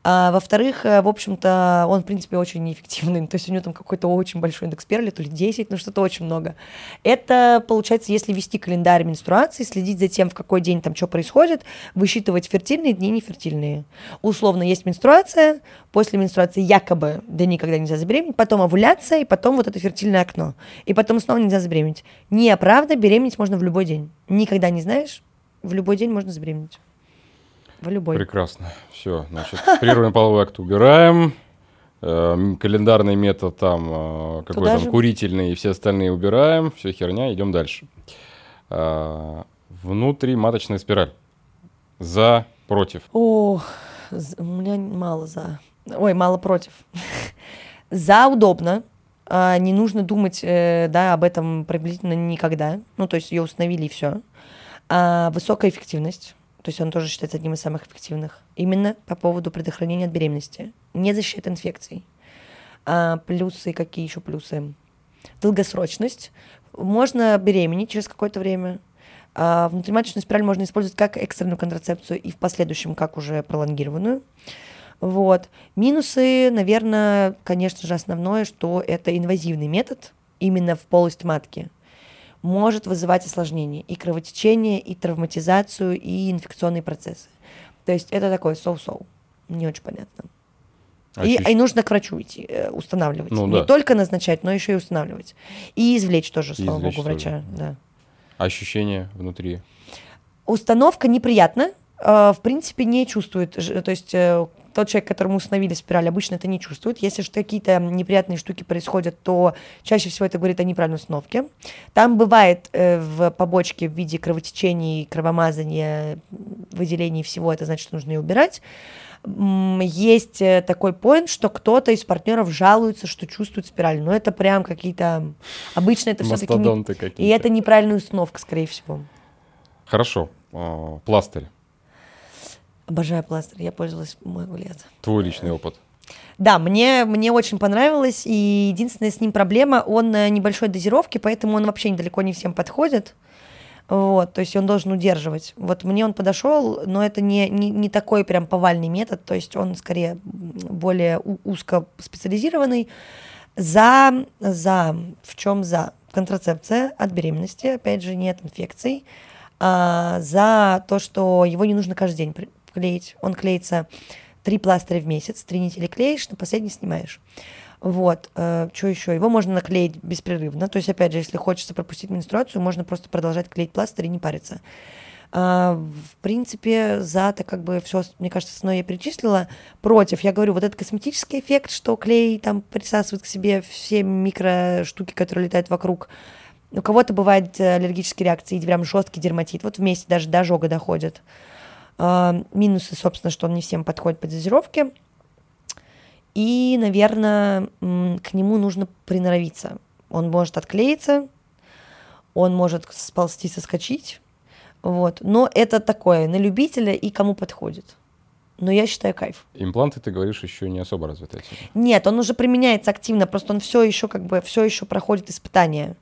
А, во-вторых, э, в общем-то, он, в принципе, очень неэффективный. То есть у него там какой-то очень большой индекс перли, то ли 10, ну что-то очень много. Это, получается, если вести календарь менструации, следить за тем, в какой день там что происходит, высчитывать фертильные дни, нефертильные. Условно, есть менструация, после менструации якобы да никогда нельзя забеременеть, потом овуляция, и потом вот это фертильное окно. И потом снова нельзя забеременеть. Неправда, беременеть можно в любой день. Никогда не знаешь, в любой день можно забеременеть. В любой. Прекрасно. Все, значит, прерванный половой акт убираем. Э, Календарный метод там, э, какой Туда там, же. курительный, и все остальные убираем. Все херня, идем дальше. А, Внутриматочная спираль. За, против. О, у меня мало за. Ой, мало против. За удобно. А, Не нужно думать э, да, об этом приблизительно никогда. Ну, то есть ее установили и все. Высокая эффективность. То есть он тоже считается одним из самых эффективных. Именно по поводу предохранения от беременности. Не защита инфекций. А, плюсы, какие еще плюсы? Долгосрочность. Можно беременеть через какое-то время. А, внутриматочную спираль можно использовать как экстренную контрацепцию и в последующем как уже пролонгированную. Вот. Минусы, наверное, конечно же, основное, что это инвазивный метод именно в полость матки. Может вызывать осложнения и кровотечение, и травматизацию, и инфекционные процессы. То есть это такое соу-соу. Не очень понятно. И, Ощущ- и нужно к врачу идти, э, устанавливать. Ну Не да. только назначать, но еще и устанавливать. И извлечь тоже, И слава извлечь богу, врача. да. Да. Ощущения внутри. Установка неприятна, э, в принципе, не чувствует. То есть э, тот человек, которому установили спираль, обычно это не чувствует. Если же какие-то неприятные штуки происходят, то чаще всего это говорит о неправильной установке. Там бывает э, в побочке в виде кровотечений, кровомазания, выделений всего, это значит, что нужно ее убирать. Есть э, такой поинт, что кто-то из партнеров жалуется, что чувствует спираль. Но это прям какие-то... Обычно это все-таки... Какие-то. И это неправильная установка, скорее всего. Хорошо. А, Пластырь. Обожаю пластырь, я пользовалась много лет. Твой личный опыт. Да, мне, мне очень понравилось, и единственная с ним проблема, он э, небольшой дозировки, поэтому он вообще недалеко не всем подходит. Вот, то есть он должен удерживать. Вот мне он подошел, но это не, не, не такой прям повальный метод, то есть он скорее более узко специализированный. За, за, в чем за? Контрацепция от беременности, опять же, нет инфекций. а, за то, что его не нужно каждый день клеить. Он клеится три пластыря в месяц, три недели клеишь, на последний снимаешь. Вот, э, что еще? Его можно наклеить беспрерывно. То есть, опять же, если хочется пропустить менструацию, можно просто продолжать клеить пластырь и не париться. А, в принципе, за это как бы все, мне кажется, основное я перечислила. Против, я говорю, вот этот косметический эффект, что клей там присасывает к себе все микроштуки, которые летают вокруг. У кого-то бывает э, аллергические реакции, прям жесткий дерматит. Вот вместе даже до ожога доходит. А, минусы, собственно, что он не всем подходит по дозировке. И, наверное, к нему нужно приноровиться. Он может отклеиться, он может сползти, соскочить, вот. Но это такое, на любителя и кому подходит но я считаю кайф. Импланты, ты говоришь, еще не особо развиты. Нет, он уже применяется активно, просто он все еще как бы все еще проходит испытания.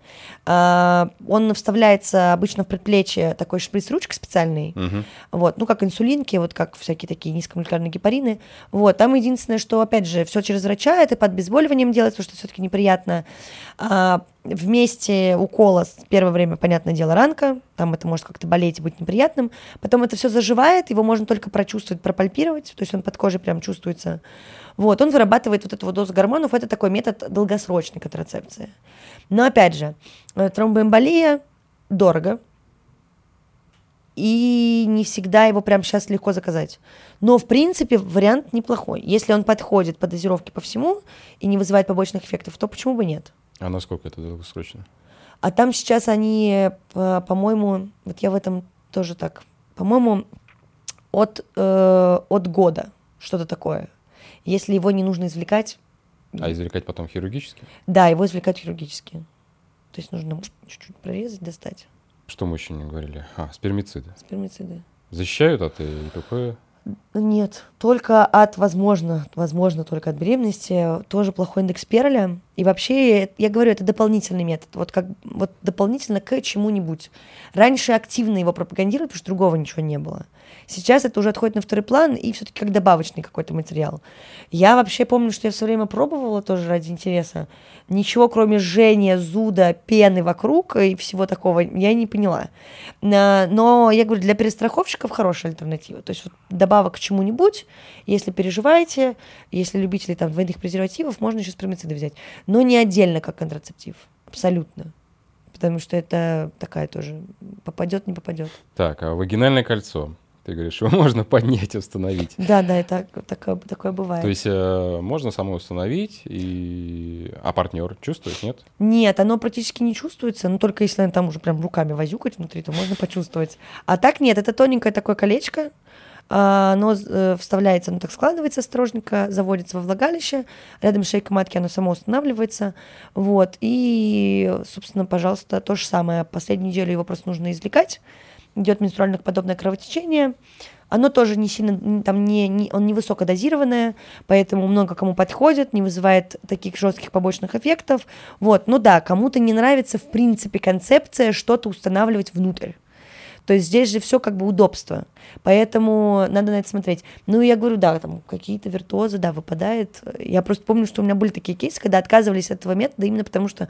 А, он вставляется обычно в предплечье такой шприц-ручкой специальный, угу. вот, ну как инсулинки, вот как всякие такие низкомолекулярные гепарины. Вот, там единственное, что опять же все через врача, это под обезболиванием делается, потому что все-таки неприятно. Вместе укола первое время, понятное дело, ранка, там это может как-то болеть и быть неприятным, потом это все заживает, его можно только прочувствовать, пропальпировать, то есть он под кожей прям чувствуется. Вот, он вырабатывает вот эту вот дозу гормонов, это такой метод долгосрочной контрацепции. Но опять же, э, тромбоэмболия дорого, и не всегда его прям сейчас легко заказать. Но, в принципе, вариант неплохой. Если он подходит по дозировке по всему и не вызывает побочных эффектов, то почему бы нет? А насколько это долгосрочно? А там сейчас они, по-моему, вот я в этом тоже так, по-моему, от, э, от года что-то такое. Если его не нужно извлекать... А извлекать потом хирургически? Да, его извлекать хирургически. То есть нужно чуть-чуть прорезать, достать. Что мы еще не говорили? А, спермициды. Спермициды. Защищают от ИПП? Нет, только от, возможно, возможно, только от беременности, тоже плохой индекс Перля. И вообще, я говорю, это дополнительный метод, вот как вот дополнительно к чему-нибудь. Раньше активно его пропагандировали, потому что другого ничего не было. Сейчас это уже отходит на второй план и все-таки как добавочный какой-то материал. Я вообще помню, что я все время пробовала тоже ради интереса. Ничего, кроме жжения, зуда, пены вокруг и всего такого, я не поняла. Но я говорю, для перестраховщиков хорошая альтернатива. То есть вот добавок к чему-нибудь, если переживаете, если любители там двойных презервативов, можно еще спермициды взять. Но не отдельно как контрацептив. Абсолютно потому что это такая тоже попадет, не попадет. Так, а вагинальное кольцо. Ты говоришь, его можно поднять, установить. Да, да, это такое, такое бывает. То есть э, можно самой установить, и... а партнер чувствует, нет? Нет, оно практически не чувствуется, но только если там уже прям руками возюкать внутри, то можно почувствовать. А так нет, это тоненькое такое колечко, оно э, вставляется, оно так складывается осторожненько, заводится во влагалище, рядом с шейкой матки оно само устанавливается, вот, и, собственно, пожалуйста, то же самое, последнюю неделю его просто нужно извлекать, идет менструально подобное кровотечение. Оно тоже не сильно, там не, не, он не высокодозированное, поэтому много кому подходит, не вызывает таких жестких побочных эффектов. Вот, ну да, кому-то не нравится в принципе концепция что-то устанавливать внутрь. То есть здесь же все как бы удобство. Поэтому надо на это смотреть. Ну, я говорю, да, там какие-то виртуозы, да, выпадает. Я просто помню, что у меня были такие кейсы, когда отказывались от этого метода именно потому, что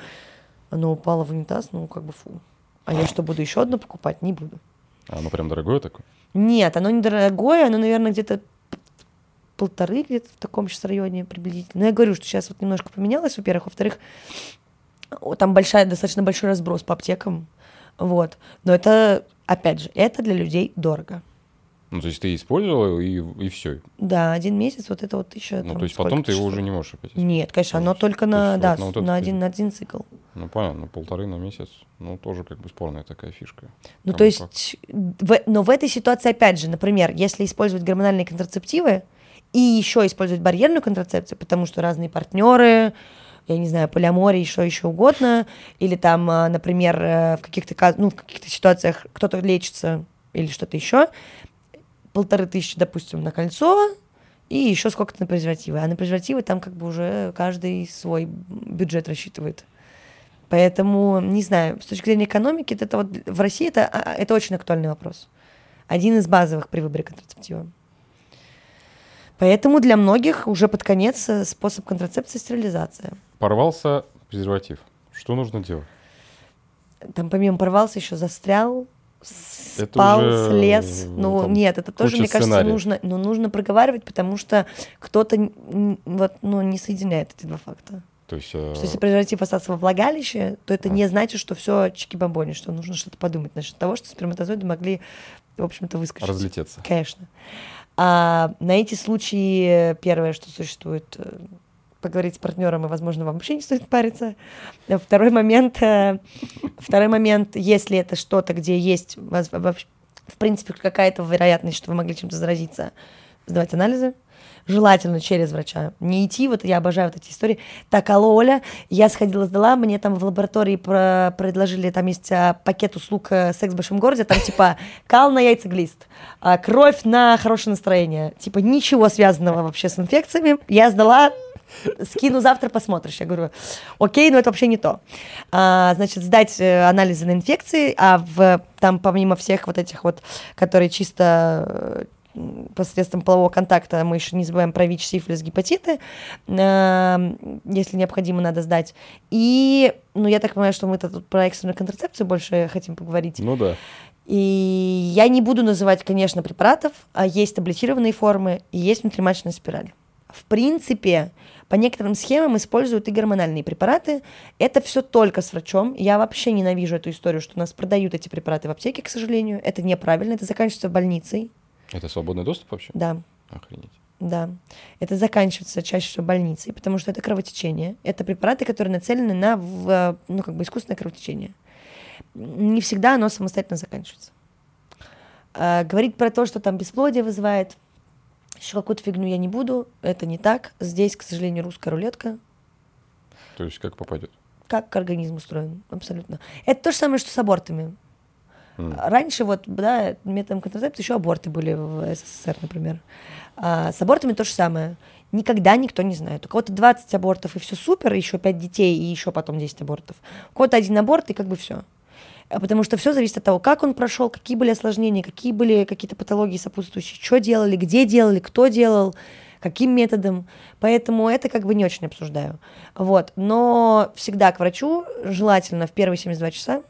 оно упало в унитаз, ну, как бы фу. А я что, буду еще одно покупать? Не буду. А оно прям дорогое такое? Нет, оно недорогое, оно, наверное, где-то полторы где-то в таком сейчас районе приблизительно. Но я говорю, что сейчас вот немножко поменялось, во-первых. Во-вторых, там большая, достаточно большой разброс по аптекам. Вот. Но это, опять же, это для людей дорого. Ну, то есть ты использовал и, и все. Да, один месяц, вот это вот еще. Ну, то есть потом ты его уже не можешь опять Нет, конечно, оно только на, да, вот на, на, один, на один цикл. Ну, понятно, ну, полторы на месяц, ну, тоже как бы спорная такая фишка. Ну, Кому то есть, в, но в этой ситуации, опять же, например, если использовать гормональные контрацептивы и еще использовать барьерную контрацепцию, потому что разные партнеры, я не знаю, полиамория, что еще угодно, или там, а, например, э, в каких-то, ну, в каких-то ситуациях кто-то лечится или что-то еще, полторы тысячи, допустим, на кольцо, и еще сколько-то на презервативы. А на презервативы там как бы уже каждый свой бюджет рассчитывает. Поэтому, не знаю, с точки зрения экономики, это вот в России это, а, это очень актуальный вопрос. Один из базовых при выборе контрацептива. Поэтому для многих уже под конец э, способ контрацепции – стерилизация. Порвался презерватив. Что нужно делать? Там помимо порвался еще застрял, спал, уже, слез. Ну, нет, это тоже, мне кажется, нужно, ну, нужно проговаривать, потому что кто-то вот, ну, не соединяет эти два факта. То есть, э, Что если презерватив остался во влагалище, то это А. не значит, что все чики-бомбони, что нужно что-то подумать насчет того, что сперматозоиды могли, в общем-то, выскочить. разлететься. Конечно. А на эти случаи первое, что существует, э, поговорить с партнером, и, возможно, вам вообще не стоит париться. А Второй момент, э, второй момент, если это что-то, где есть, в принципе, какая-то вероятность, что вы могли чем-то заразиться, сдавать анализы, желательно через врача. Не идти, вот я обожаю вот эти истории. Так, алло, Оля, я сходила, сдала, мне там в лаборатории про- предложили, там есть а, пакет услуг э, «Секс в большом городе», там типа кал на яйцеглист, а, кровь на хорошее настроение. Типа ничего связанного вообще с инфекциями. Я сдала, скину завтра, посмотришь. Я говорю, окей, но это вообще не то. А, значит, сдать э, анализы на инфекции, а в, там помимо всех вот этих вот, которые чисто э, посредством полового контакта, мы еще не забываем про ВИЧ, сифилис, гепатиты, э, если необходимо, надо сдать. И, ну, я так понимаю, что мы тут про экстренную контрацепцию больше хотим поговорить. Ну да. И я не буду называть, конечно, препаратов, а есть таблетированные формы и есть внутриматочная спираль. В принципе, по некоторым схемам используют и гормональные препараты. Это все только с врачом. Я вообще ненавижу эту историю, что у нас продают эти препараты в аптеке, к сожалению. Это неправильно, это заканчивается больницей. Это свободный доступ вообще? Да, Охренеть. да. Это заканчивается чаще всего больницей, потому что это кровотечение. Это препараты, которые нацелены на в- ну, как бы искусственное кровотечение. Не всегда оно самостоятельно заканчивается. А, говорить про то, что там бесплодие вызывает, еще какую-то фигню я не буду. Это не так. Здесь, к сожалению, русская рулетка. То есть как попадет? Как организм устроен, абсолютно. Это то же самое, что с абортами. М. Раньше вот, да, методом контрацепции еще аборты были в СССР, например. А с абортами то же самое. Никогда никто не знает. У кого-то 20 абортов и все супер, и еще 5 детей, и еще потом 10 абортов. У кого-то один аборт, и как бы все. Потому что все зависит от того, как он прошел, какие были осложнения, какие были какие-то патологии сопутствующие, что делали, где делали, кто делал, каким методом. Поэтому это как бы не очень обсуждаю. Вот. Но всегда к врачу, желательно в первые 72 часа,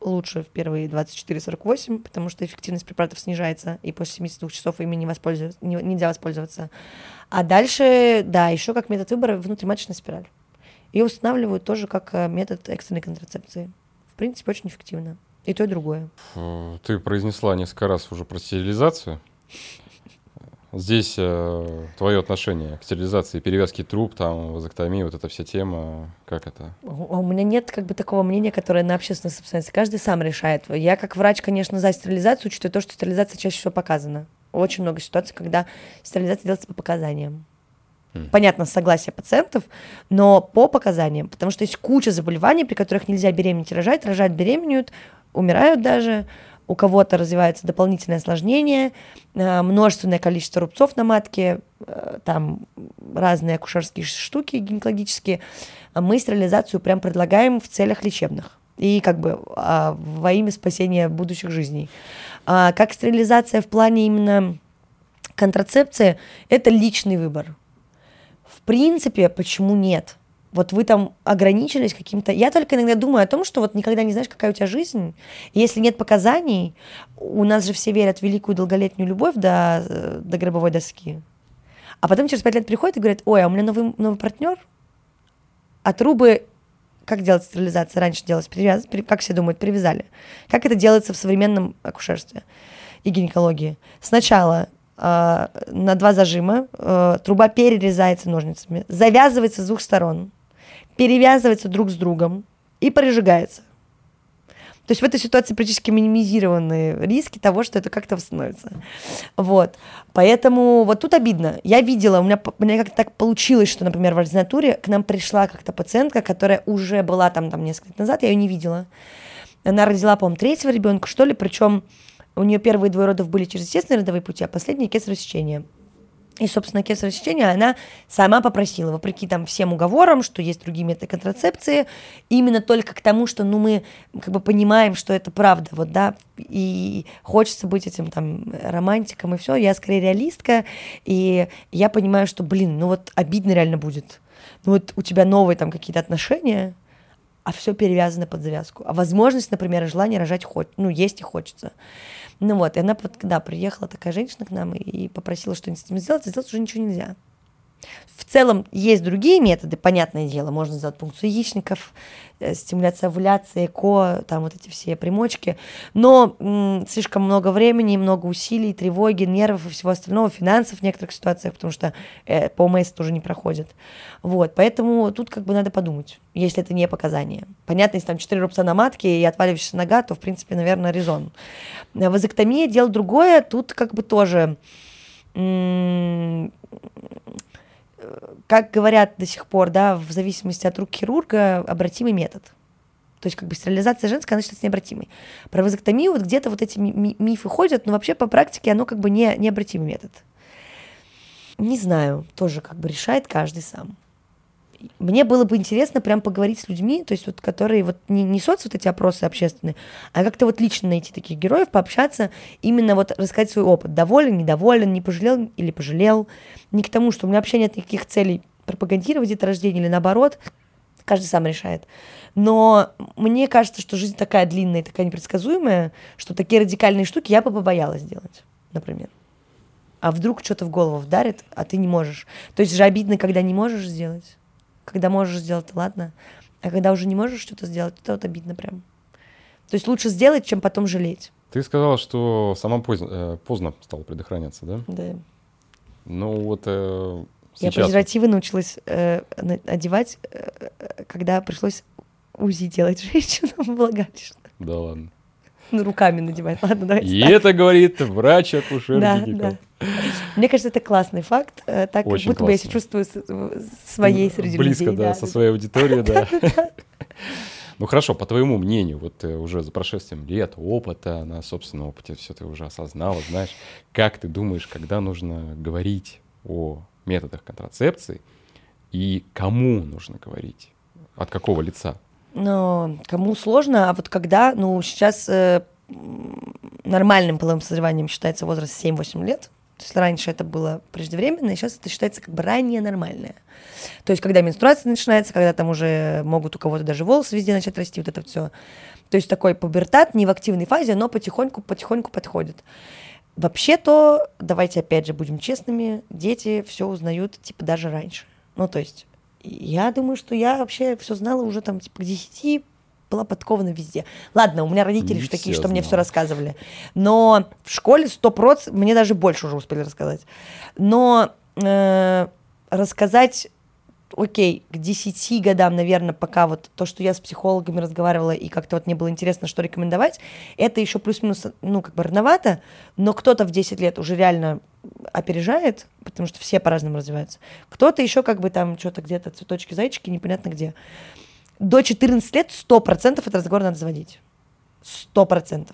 лучше в первые 24-48, потому что эффективность препаратов снижается, и после 72 часов ими не воспользоваться, не- нельзя воспользоваться. А дальше, да, еще как метод выбора внутриматочная спираль. Ее устанавливают тоже как э, метод экстренной контрацепции. В принципе, очень эффективно. И то, и другое. Фу, Ты произнесла несколько раз уже про стерилизацию. Здесь э, твое отношение к стерилизации, перевязки труб, там, вазоктомии, вот эта вся тема, как это? У у меня нет как бы такого мнения, которое на общественной собственности. Каждый сам решает. Я как врач, конечно, за стерилизацию, учитывая то, что стерилизация чаще всего показана. Очень много ситуаций, когда стерилизация делается по показаниям. Понятно, с согласия пациентов, но по показаниям. Потому что есть куча заболеваний, при которых нельзя беременеть и рожать. Рожать беременеют, умирают даже. У кого-то развивается дополнительное осложнение, э, множественное количество рубцов на матке, э, там разные акушерские штуки гинекологические. Мы стерилизацию прям предлагаем в целях лечебных и как бы а, во имя спасения будущих жизней. А как стерилизация в плане именно контрацепции, это личный выбор. Принципе, почему нет? Вот вы там ограничились каким-то... Я только иногда думаю о том, что вот никогда не знаешь, какая у тебя жизнь. Если нет показаний, у нас же все верят в великую долголетнюю любовь до, э, до гробовой доски. А потом через пять лет приходят и говорят, ой, а у меня новый, новый партнер, а трубы как делать стерилизация? Раньше делалась, привяз... при- как все думают, привязали. Как это делается в современном акушерстве и гинекологии? Сначала э, на два зажима э, труба перерезается ножницами, завязывается с двух сторон, перевязывается друг с другом и прижигается. То есть в этой ситуации практически минимизированы риски того, что это как-то восстановится. Вот. Поэтому вот тут обидно. Я видела, у меня, у меня как-то так получилось, что, например, в ординатуре к нам пришла как-то пациентка, которая уже была там, там несколько лет назад, я ее не видела. Она родила, по-моему, третьего ребенка, что ли, причем у нее первые двое родов были через естественные родовые пути, а последние кесарево сечение. И, собственно, кесарево сечение она сама попросила, вопреки там всем уговорам, что есть другие методы контрацепции, именно только к тому, что, ну, мы как бы понимаем, что это правда, вот, да, и хочется быть этим там романтиком и все. Я скорее реалистка, и я понимаю, что, блин, ну вот обидно реально будет. Ну вот у тебя новые там какие-то отношения, а все перевязано под завязку. А возможность, например, желание рожать хоть, ну, есть и хочется. Ну вот, и она, когда приехала такая женщина к нам и попросила что-нибудь с этим сделать, сделать уже ничего нельзя. В целом есть другие методы, понятное дело, можно сделать пункцию яичников, э, стимуляция овуляции, ЭКО, там вот эти все примочки, но м, слишком много времени, много усилий, тревоги, нервов и всего остального, финансов в некоторых ситуациях, потому что э, по ОМС тоже не проходит. Вот, поэтому тут как бы надо подумать, если это не показание. Понятно, если там 4 рубца на матке и отваливающаяся нога, то, в принципе, наверное, резон. Вазоктомия – дело другое, тут как бы тоже как говорят до сих пор, да, в зависимости от рук хирурга, обратимый метод. То есть как бы стерилизация женская, она считается необратимой. Про вазоктомию вот где-то вот эти ми- мифы ходят, но вообще по практике оно как бы не, необратимый метод. Не знаю, тоже как бы решает каждый сам мне было бы интересно прям поговорить с людьми, то есть вот которые вот не, не соц вот эти опросы общественные, а как-то вот лично найти таких героев, пообщаться, именно вот рассказать свой опыт, доволен, недоволен, не пожалел или пожалел, не к тому, что у меня вообще нет никаких целей пропагандировать деторождение или наоборот, каждый сам решает. Но мне кажется, что жизнь такая длинная и такая непредсказуемая, что такие радикальные штуки я бы побоялась делать, например. А вдруг что-то в голову вдарит, а ты не можешь. То есть же обидно, когда не можешь сделать. Когда можешь сделать, ладно. А когда уже не можешь что-то сделать, то вот обидно прям. То есть лучше сделать, чем потом жалеть. Ты сказала, что сама поздно, э, поздно стала предохраняться, да? Да. Ну вот э, сейчас... Я презервативы научилась э, одевать, э, когда пришлось УЗИ делать женщинам, влагалищно. Да ладно. Ну, руками надевать, ладно, давайте И так. это говорит врач-акушер да, да. Мне кажется, это классный факт, э, так как будто классно. бы я себя чувствую своей среди Близко, людей. да, да, со своей аудиторией, да. Ну хорошо, по твоему мнению, вот ты уже за прошествием лет, опыта, на собственном опыте все ты уже осознала, знаешь, как ты думаешь, когда нужно говорить о методах контрацепции и кому нужно говорить? От какого лица? Ну, кому сложно, а вот когда, ну, сейчас э, нормальным половым созреванием считается возраст 7-8 лет, то есть раньше это было преждевременно, и сейчас это считается как бы ранее нормальное. То есть когда менструация начинается, когда там уже могут у кого-то даже волосы везде начать расти, вот это все. То есть такой пубертат не в активной фазе, но потихоньку-потихоньку подходит. Вообще-то, давайте опять же будем честными, дети все узнают типа даже раньше. Ну то есть я думаю, что я вообще все знала уже там типа к 10, была подкована везде. Ладно, у меня родители же такие, что знал. мне все рассказывали. Но в школе сто проц, мне даже больше уже успели рассказать. Но э, рассказать окей, к 10 годам, наверное, пока вот то, что я с психологами разговаривала, и как-то вот мне было интересно, что рекомендовать, это еще плюс-минус, ну, как бы рановато, но кто-то в 10 лет уже реально опережает, потому что все по-разному развиваются. Кто-то еще как бы там что-то где-то цветочки-зайчики, непонятно где. До 14 лет 100% этот разговор надо заводить. 100%.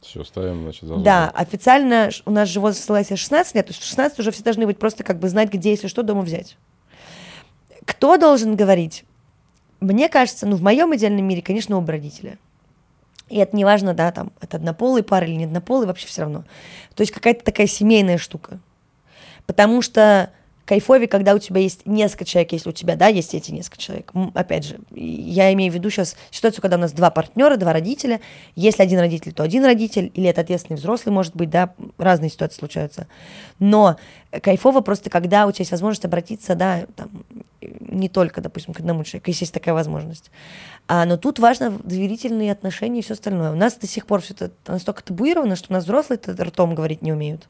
Все, ставим, значит, за Да, официально у нас же возраст согласия 16 лет, то есть в 16 уже все должны быть просто как бы знать, где, если что, дома взять. Кто должен говорить? Мне кажется, ну, в моем идеальном мире, конечно, оба родителя. И это не важно, да, там, это однополый пар или не однополый, вообще все равно. То есть какая-то такая семейная штука. Потому что кайфовее, когда у тебя есть несколько человек, если у тебя, да, есть эти несколько человек. Опять же, я имею в виду сейчас ситуацию, когда у нас два партнера, два родителя. Если один родитель, то один родитель, или это ответственный взрослый, может быть, да, разные ситуации случаются. Но кайфово просто, когда у тебя есть возможность обратиться, да, там, не только, допустим, к одному человеку, если есть такая возможность. А, но тут важно доверительные отношения и все остальное. У нас до сих пор все это настолько табуировано, что у нас взрослые ртом говорить не умеют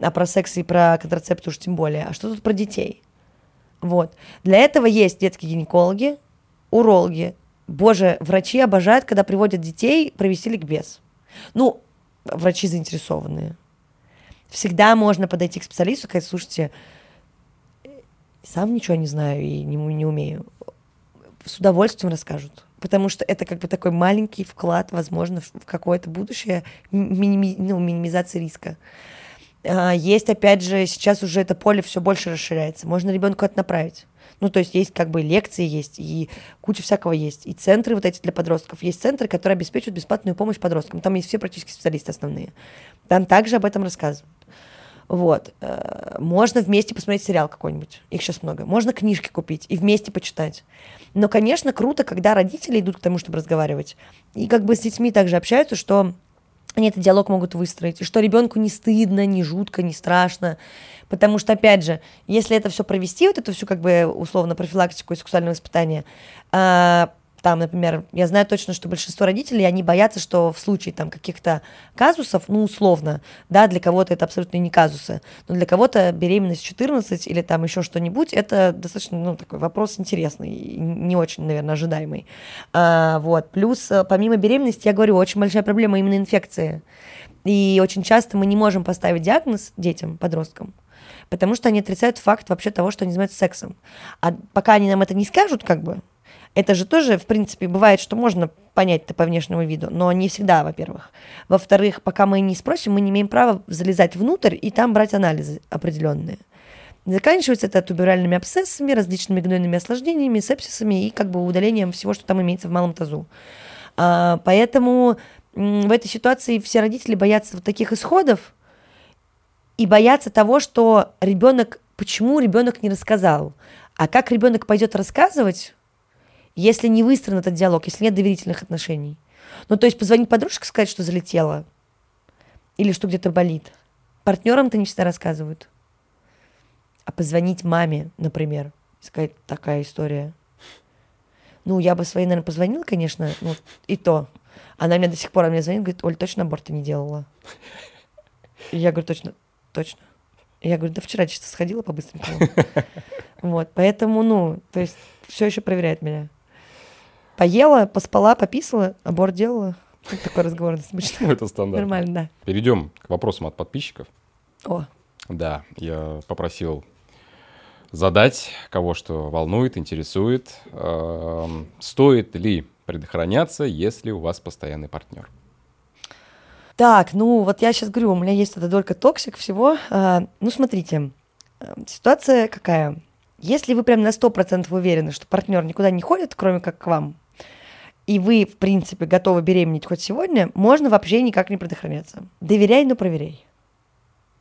а про секс и про контрацепцию уж тем более, а что тут про детей? Вот. Для этого есть детские гинекологи, урологи. Боже, врачи обожают, когда приводят детей провести ликбез. Ну, врачи заинтересованные. Всегда можно подойти к специалисту и сказать, слушайте, сам ничего не знаю и не, не умею. С удовольствием расскажут. Потому что это как бы такой маленький вклад, возможно, в какое-то будущее миними, ну, минимизации риска. А, есть, опять же, сейчас уже это поле все больше расширяется. Можно ребенку это направить. Ну, то есть есть как бы лекции есть, и куча всякого есть. И центры вот эти для подростков. Есть центры, которые обеспечивают бесплатную помощь подросткам. Там есть все практически специалисты основные. Там также об этом рассказывают. Вот. Э, можно вместе посмотреть сериал какой-нибудь. Их сейчас много. Можно книжки купить и вместе почитать. Но, конечно, круто, когда родители идут к тому, чтобы разговаривать. И как бы с детьми также общаются, что они этот диалог могут выстроить. И что ребенку не стыдно, не жутко, не страшно. Потому что, опять же, если это все провести, вот эту всю как бы условно профилактику и сексуальное воспитание, а, там, например, я знаю точно, что большинство родителей, они боятся, что в случае там каких-то казусов, ну, условно, да, для кого-то это абсолютно не казусы, но для кого-то беременность 14 или там еще что-нибудь, это достаточно, ну, такой вопрос интересный, не очень, наверное, ожидаемый. А, вот. Плюс, э, помимо беременности, я говорю, очень большая проблема именно инфекции. И очень часто мы не можем поставить диагноз детям, подросткам, потому что они отрицают факт вообще того, что они занимаются сексом. А пока они нам это не скажут, как бы, это же тоже, в принципе, бывает, что можно понять-то по внешнему виду, но не всегда, во-первых. Во-вторых, пока мы не спросим, мы не имеем права залезать внутрь и там брать анализы определенные. Заканчивается это туберальными абсцессами, различными гнойными осложнениями, сепсисами и как бы удалением всего, что там имеется в малом тазу. А, поэтому в этой ситуации все родители боятся вот таких исходов и боятся того, что ребенок, почему ребенок не рассказал. А как ребенок пойдет рассказывать, если не выстроен этот диалог, если нет доверительных отношений. Ну, то есть позвонить подружке, сказать, что залетела, или что где-то болит. Партнерам-то не всегда рассказывают. А позвонить маме, например, сказать, такая история. Ну, я бы своей, наверное, позвонила, конечно, ну, и то. Она мне до сих пор, она мне звонит, говорит, Оль, точно аборта не делала? И я говорю, точно, точно. И я говорю, да вчера чисто сходила по-быстренькому. Вот, поэтому, ну, то есть все еще проверяет меня. Поела, поспала, пописала, аборт делала. Вот такой разговор Ну, это стандарт. Нормально, да. Перейдем к вопросам от подписчиков. О. Да, я попросил задать, кого что волнует, интересует. Эм, стоит ли предохраняться, если у вас постоянный партнер? Так, ну вот я сейчас говорю, у меня есть эта долька токсик всего. А, ну, смотрите, э, ситуация какая? Если вы прям на 100% уверены, что партнер никуда не ходит, кроме как к вам, и вы, в принципе, готовы беременеть хоть сегодня, можно вообще никак не предохраняться. Доверяй, но проверяй.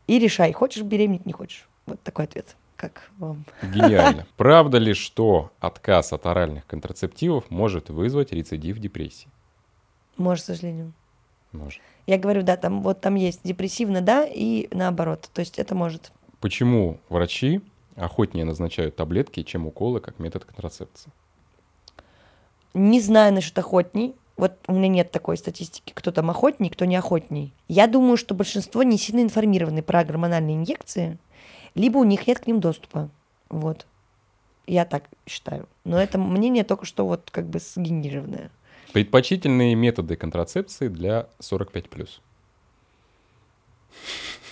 И решай, хочешь беременеть, не хочешь. Вот такой ответ. Как вам? Гениально. Правда ли, что отказ от оральных контрацептивов может вызвать рецидив депрессии? Может, к сожалению. Может. Я говорю, да, там вот там есть депрессивно, да, и наоборот. То есть это может. Почему врачи охотнее назначают таблетки, чем уколы как метод контрацепции? Не знаю насчет охотней. Вот у меня нет такой статистики, кто там охотней, кто не охотней. Я думаю, что большинство не сильно информированы про гормональные инъекции, либо у них нет к ним доступа. Вот. Я так считаю. Но это мнение только что вот как бы сгенерированное. Предпочтительные методы контрацепции для 45+.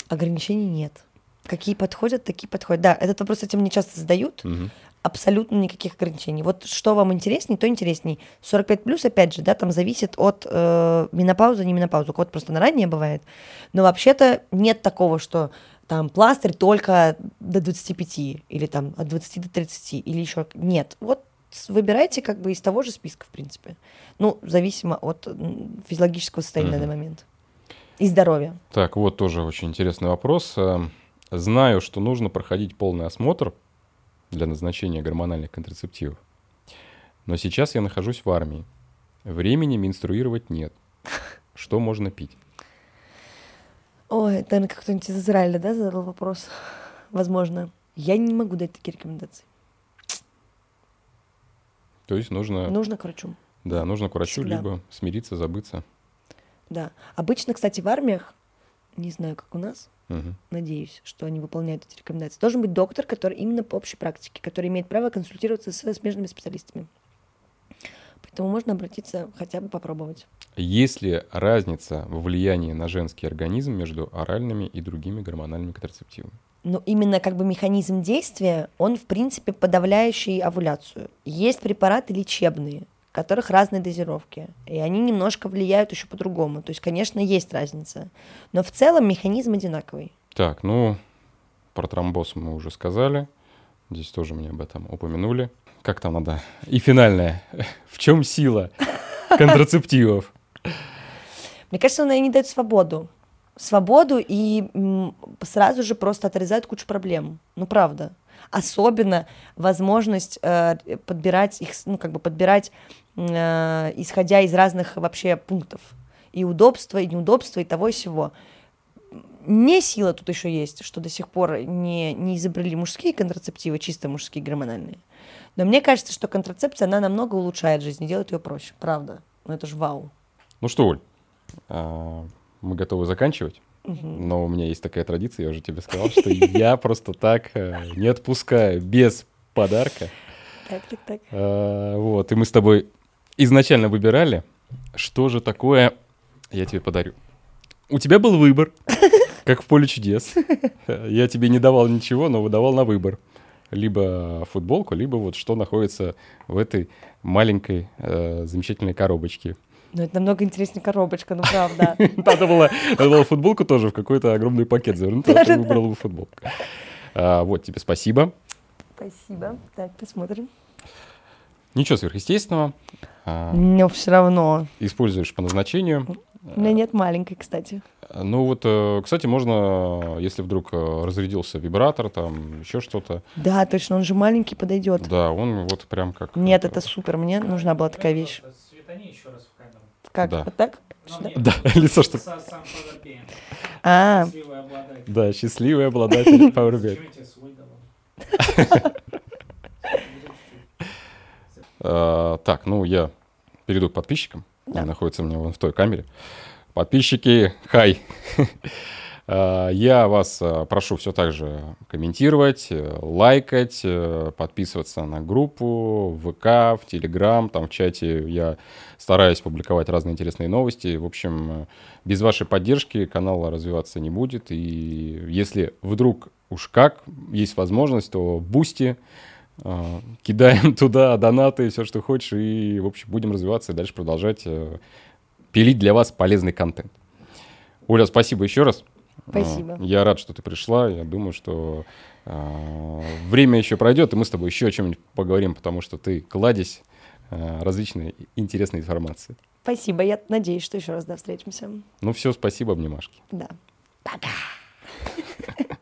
Ограничений нет. Какие подходят, такие подходят. Да, этот вопрос этим мне часто задают. Угу абсолютно никаких ограничений. Вот что вам интересней, то интересней. 45 плюс, опять же, да, там зависит от э, менопаузы, не менопаузы. Кого-то просто на ранее бывает. Но вообще-то нет такого, что там пластырь только до 25 или там от 20 до 30 или еще нет. Вот выбирайте как бы из того же списка, в принципе. Ну, зависимо от физиологического состояния mm-hmm. на данный момент. И здоровья. Так, вот тоже очень интересный вопрос. Знаю, что нужно проходить полный осмотр для назначения гормональных контрацептивов. Но сейчас я нахожусь в армии. Времени менструировать нет. Что можно пить? Ой, это, наверное, кто-нибудь из Израиля, да, задал вопрос? Возможно. Я не могу дать такие рекомендации. То есть нужно... Нужно к врачу. Да, нужно к врачу, Всегда. либо смириться, забыться. Да. Обычно, кстати, в армиях, не знаю, как у нас, Угу. Надеюсь, что они выполняют эти рекомендации. Должен быть доктор, который именно по общей практике, который имеет право консультироваться с смежными специалистами. Поэтому можно обратиться, хотя бы попробовать. Есть ли разница в влиянии на женский организм между оральными и другими гормональными контрацептивами? Ну, именно как бы механизм действия, он, в принципе, подавляющий овуляцию. Есть препараты лечебные, в которых разные дозировки, и они немножко влияют еще по-другому. То есть, конечно, есть разница, но в целом механизм одинаковый. Так, ну, про тромбоз мы уже сказали, здесь тоже мне об этом упомянули. Как там надо? И финальное. В чем сила контрацептивов? Мне кажется, она не дает свободу. свободу и сразу же просто отрезают кучу проблем. Ну, правда. Особенно возможность э, подбирать их, ну, как бы подбирать, э, исходя из разных вообще пунктов. И удобства, и неудобства, и того, и сего. Не сила тут еще есть, что до сих пор не, не изобрели мужские контрацептивы, чисто мужские гормональные. Но мне кажется, что контрацепция, она намного улучшает жизнь и делает ее проще. Правда. Ну это же вау. Ну что, Оль, а, мы готовы заканчивать. Но у меня есть такая традиция, я уже тебе сказал, что я просто так э, не отпускаю без подарка. Так, так, так. А, Вот, и мы с тобой изначально выбирали, что же такое я тебе подарю. У тебя был выбор, как в поле чудес. Я тебе не давал ничего, но выдавал на выбор. Либо футболку, либо вот что находится в этой маленькой э, замечательной коробочке. Ну это намного интереснее коробочка, ну правда. Надо было, надо было футболку тоже в какой-то огромный пакет завернуть, а ты выбрал бы футболку. А, вот, тебе спасибо. Спасибо. Так, посмотрим. Ничего сверхъестественного. А, Но все равно. используешь по назначению. У меня нет маленькой, кстати. Ну вот, э, кстати, можно, если вдруг э, разрядился вибратор, там еще что-то, Да, точно, он же маленький подойдет. да, он вот прям как... Нет, это супер. Мне нужна была такая вещь. Светани еще раз в камеру. Как? Да. Вот так? Ну, Сюда? нет, Да, лицо что... А, Счастливый обладатель. Да, счастливый обладатель Powerbank. Э, Так, ну я перейду к подписчикам. Да. Они находятся у меня вон в той камере. Подписчики, хай! Э, Я вас э, прошу все так же комментировать, лайкать, подписываться на группу в ВК, в Телеграм, там в чате я стараюсь публиковать разные интересные новости. В общем, без вашей поддержки канал развиваться не будет. И если вдруг уж как есть возможность, то Бусти кидаем туда донаты, все, что хочешь, и, в общем, будем развиваться и дальше продолжать э, пилить для вас полезный контент. Оля, спасибо еще раз. Спасибо. Э, Я рад, что ты пришла. Я думаю, что э, время еще пройдет, и мы с тобой еще о чем-нибудь поговорим, потому что ты кладезь э, различной интересной информации. спасибо. Я надеюсь, что еще раз да, встретимся. Ну все, спасибо, обнимашки. Да. Пока.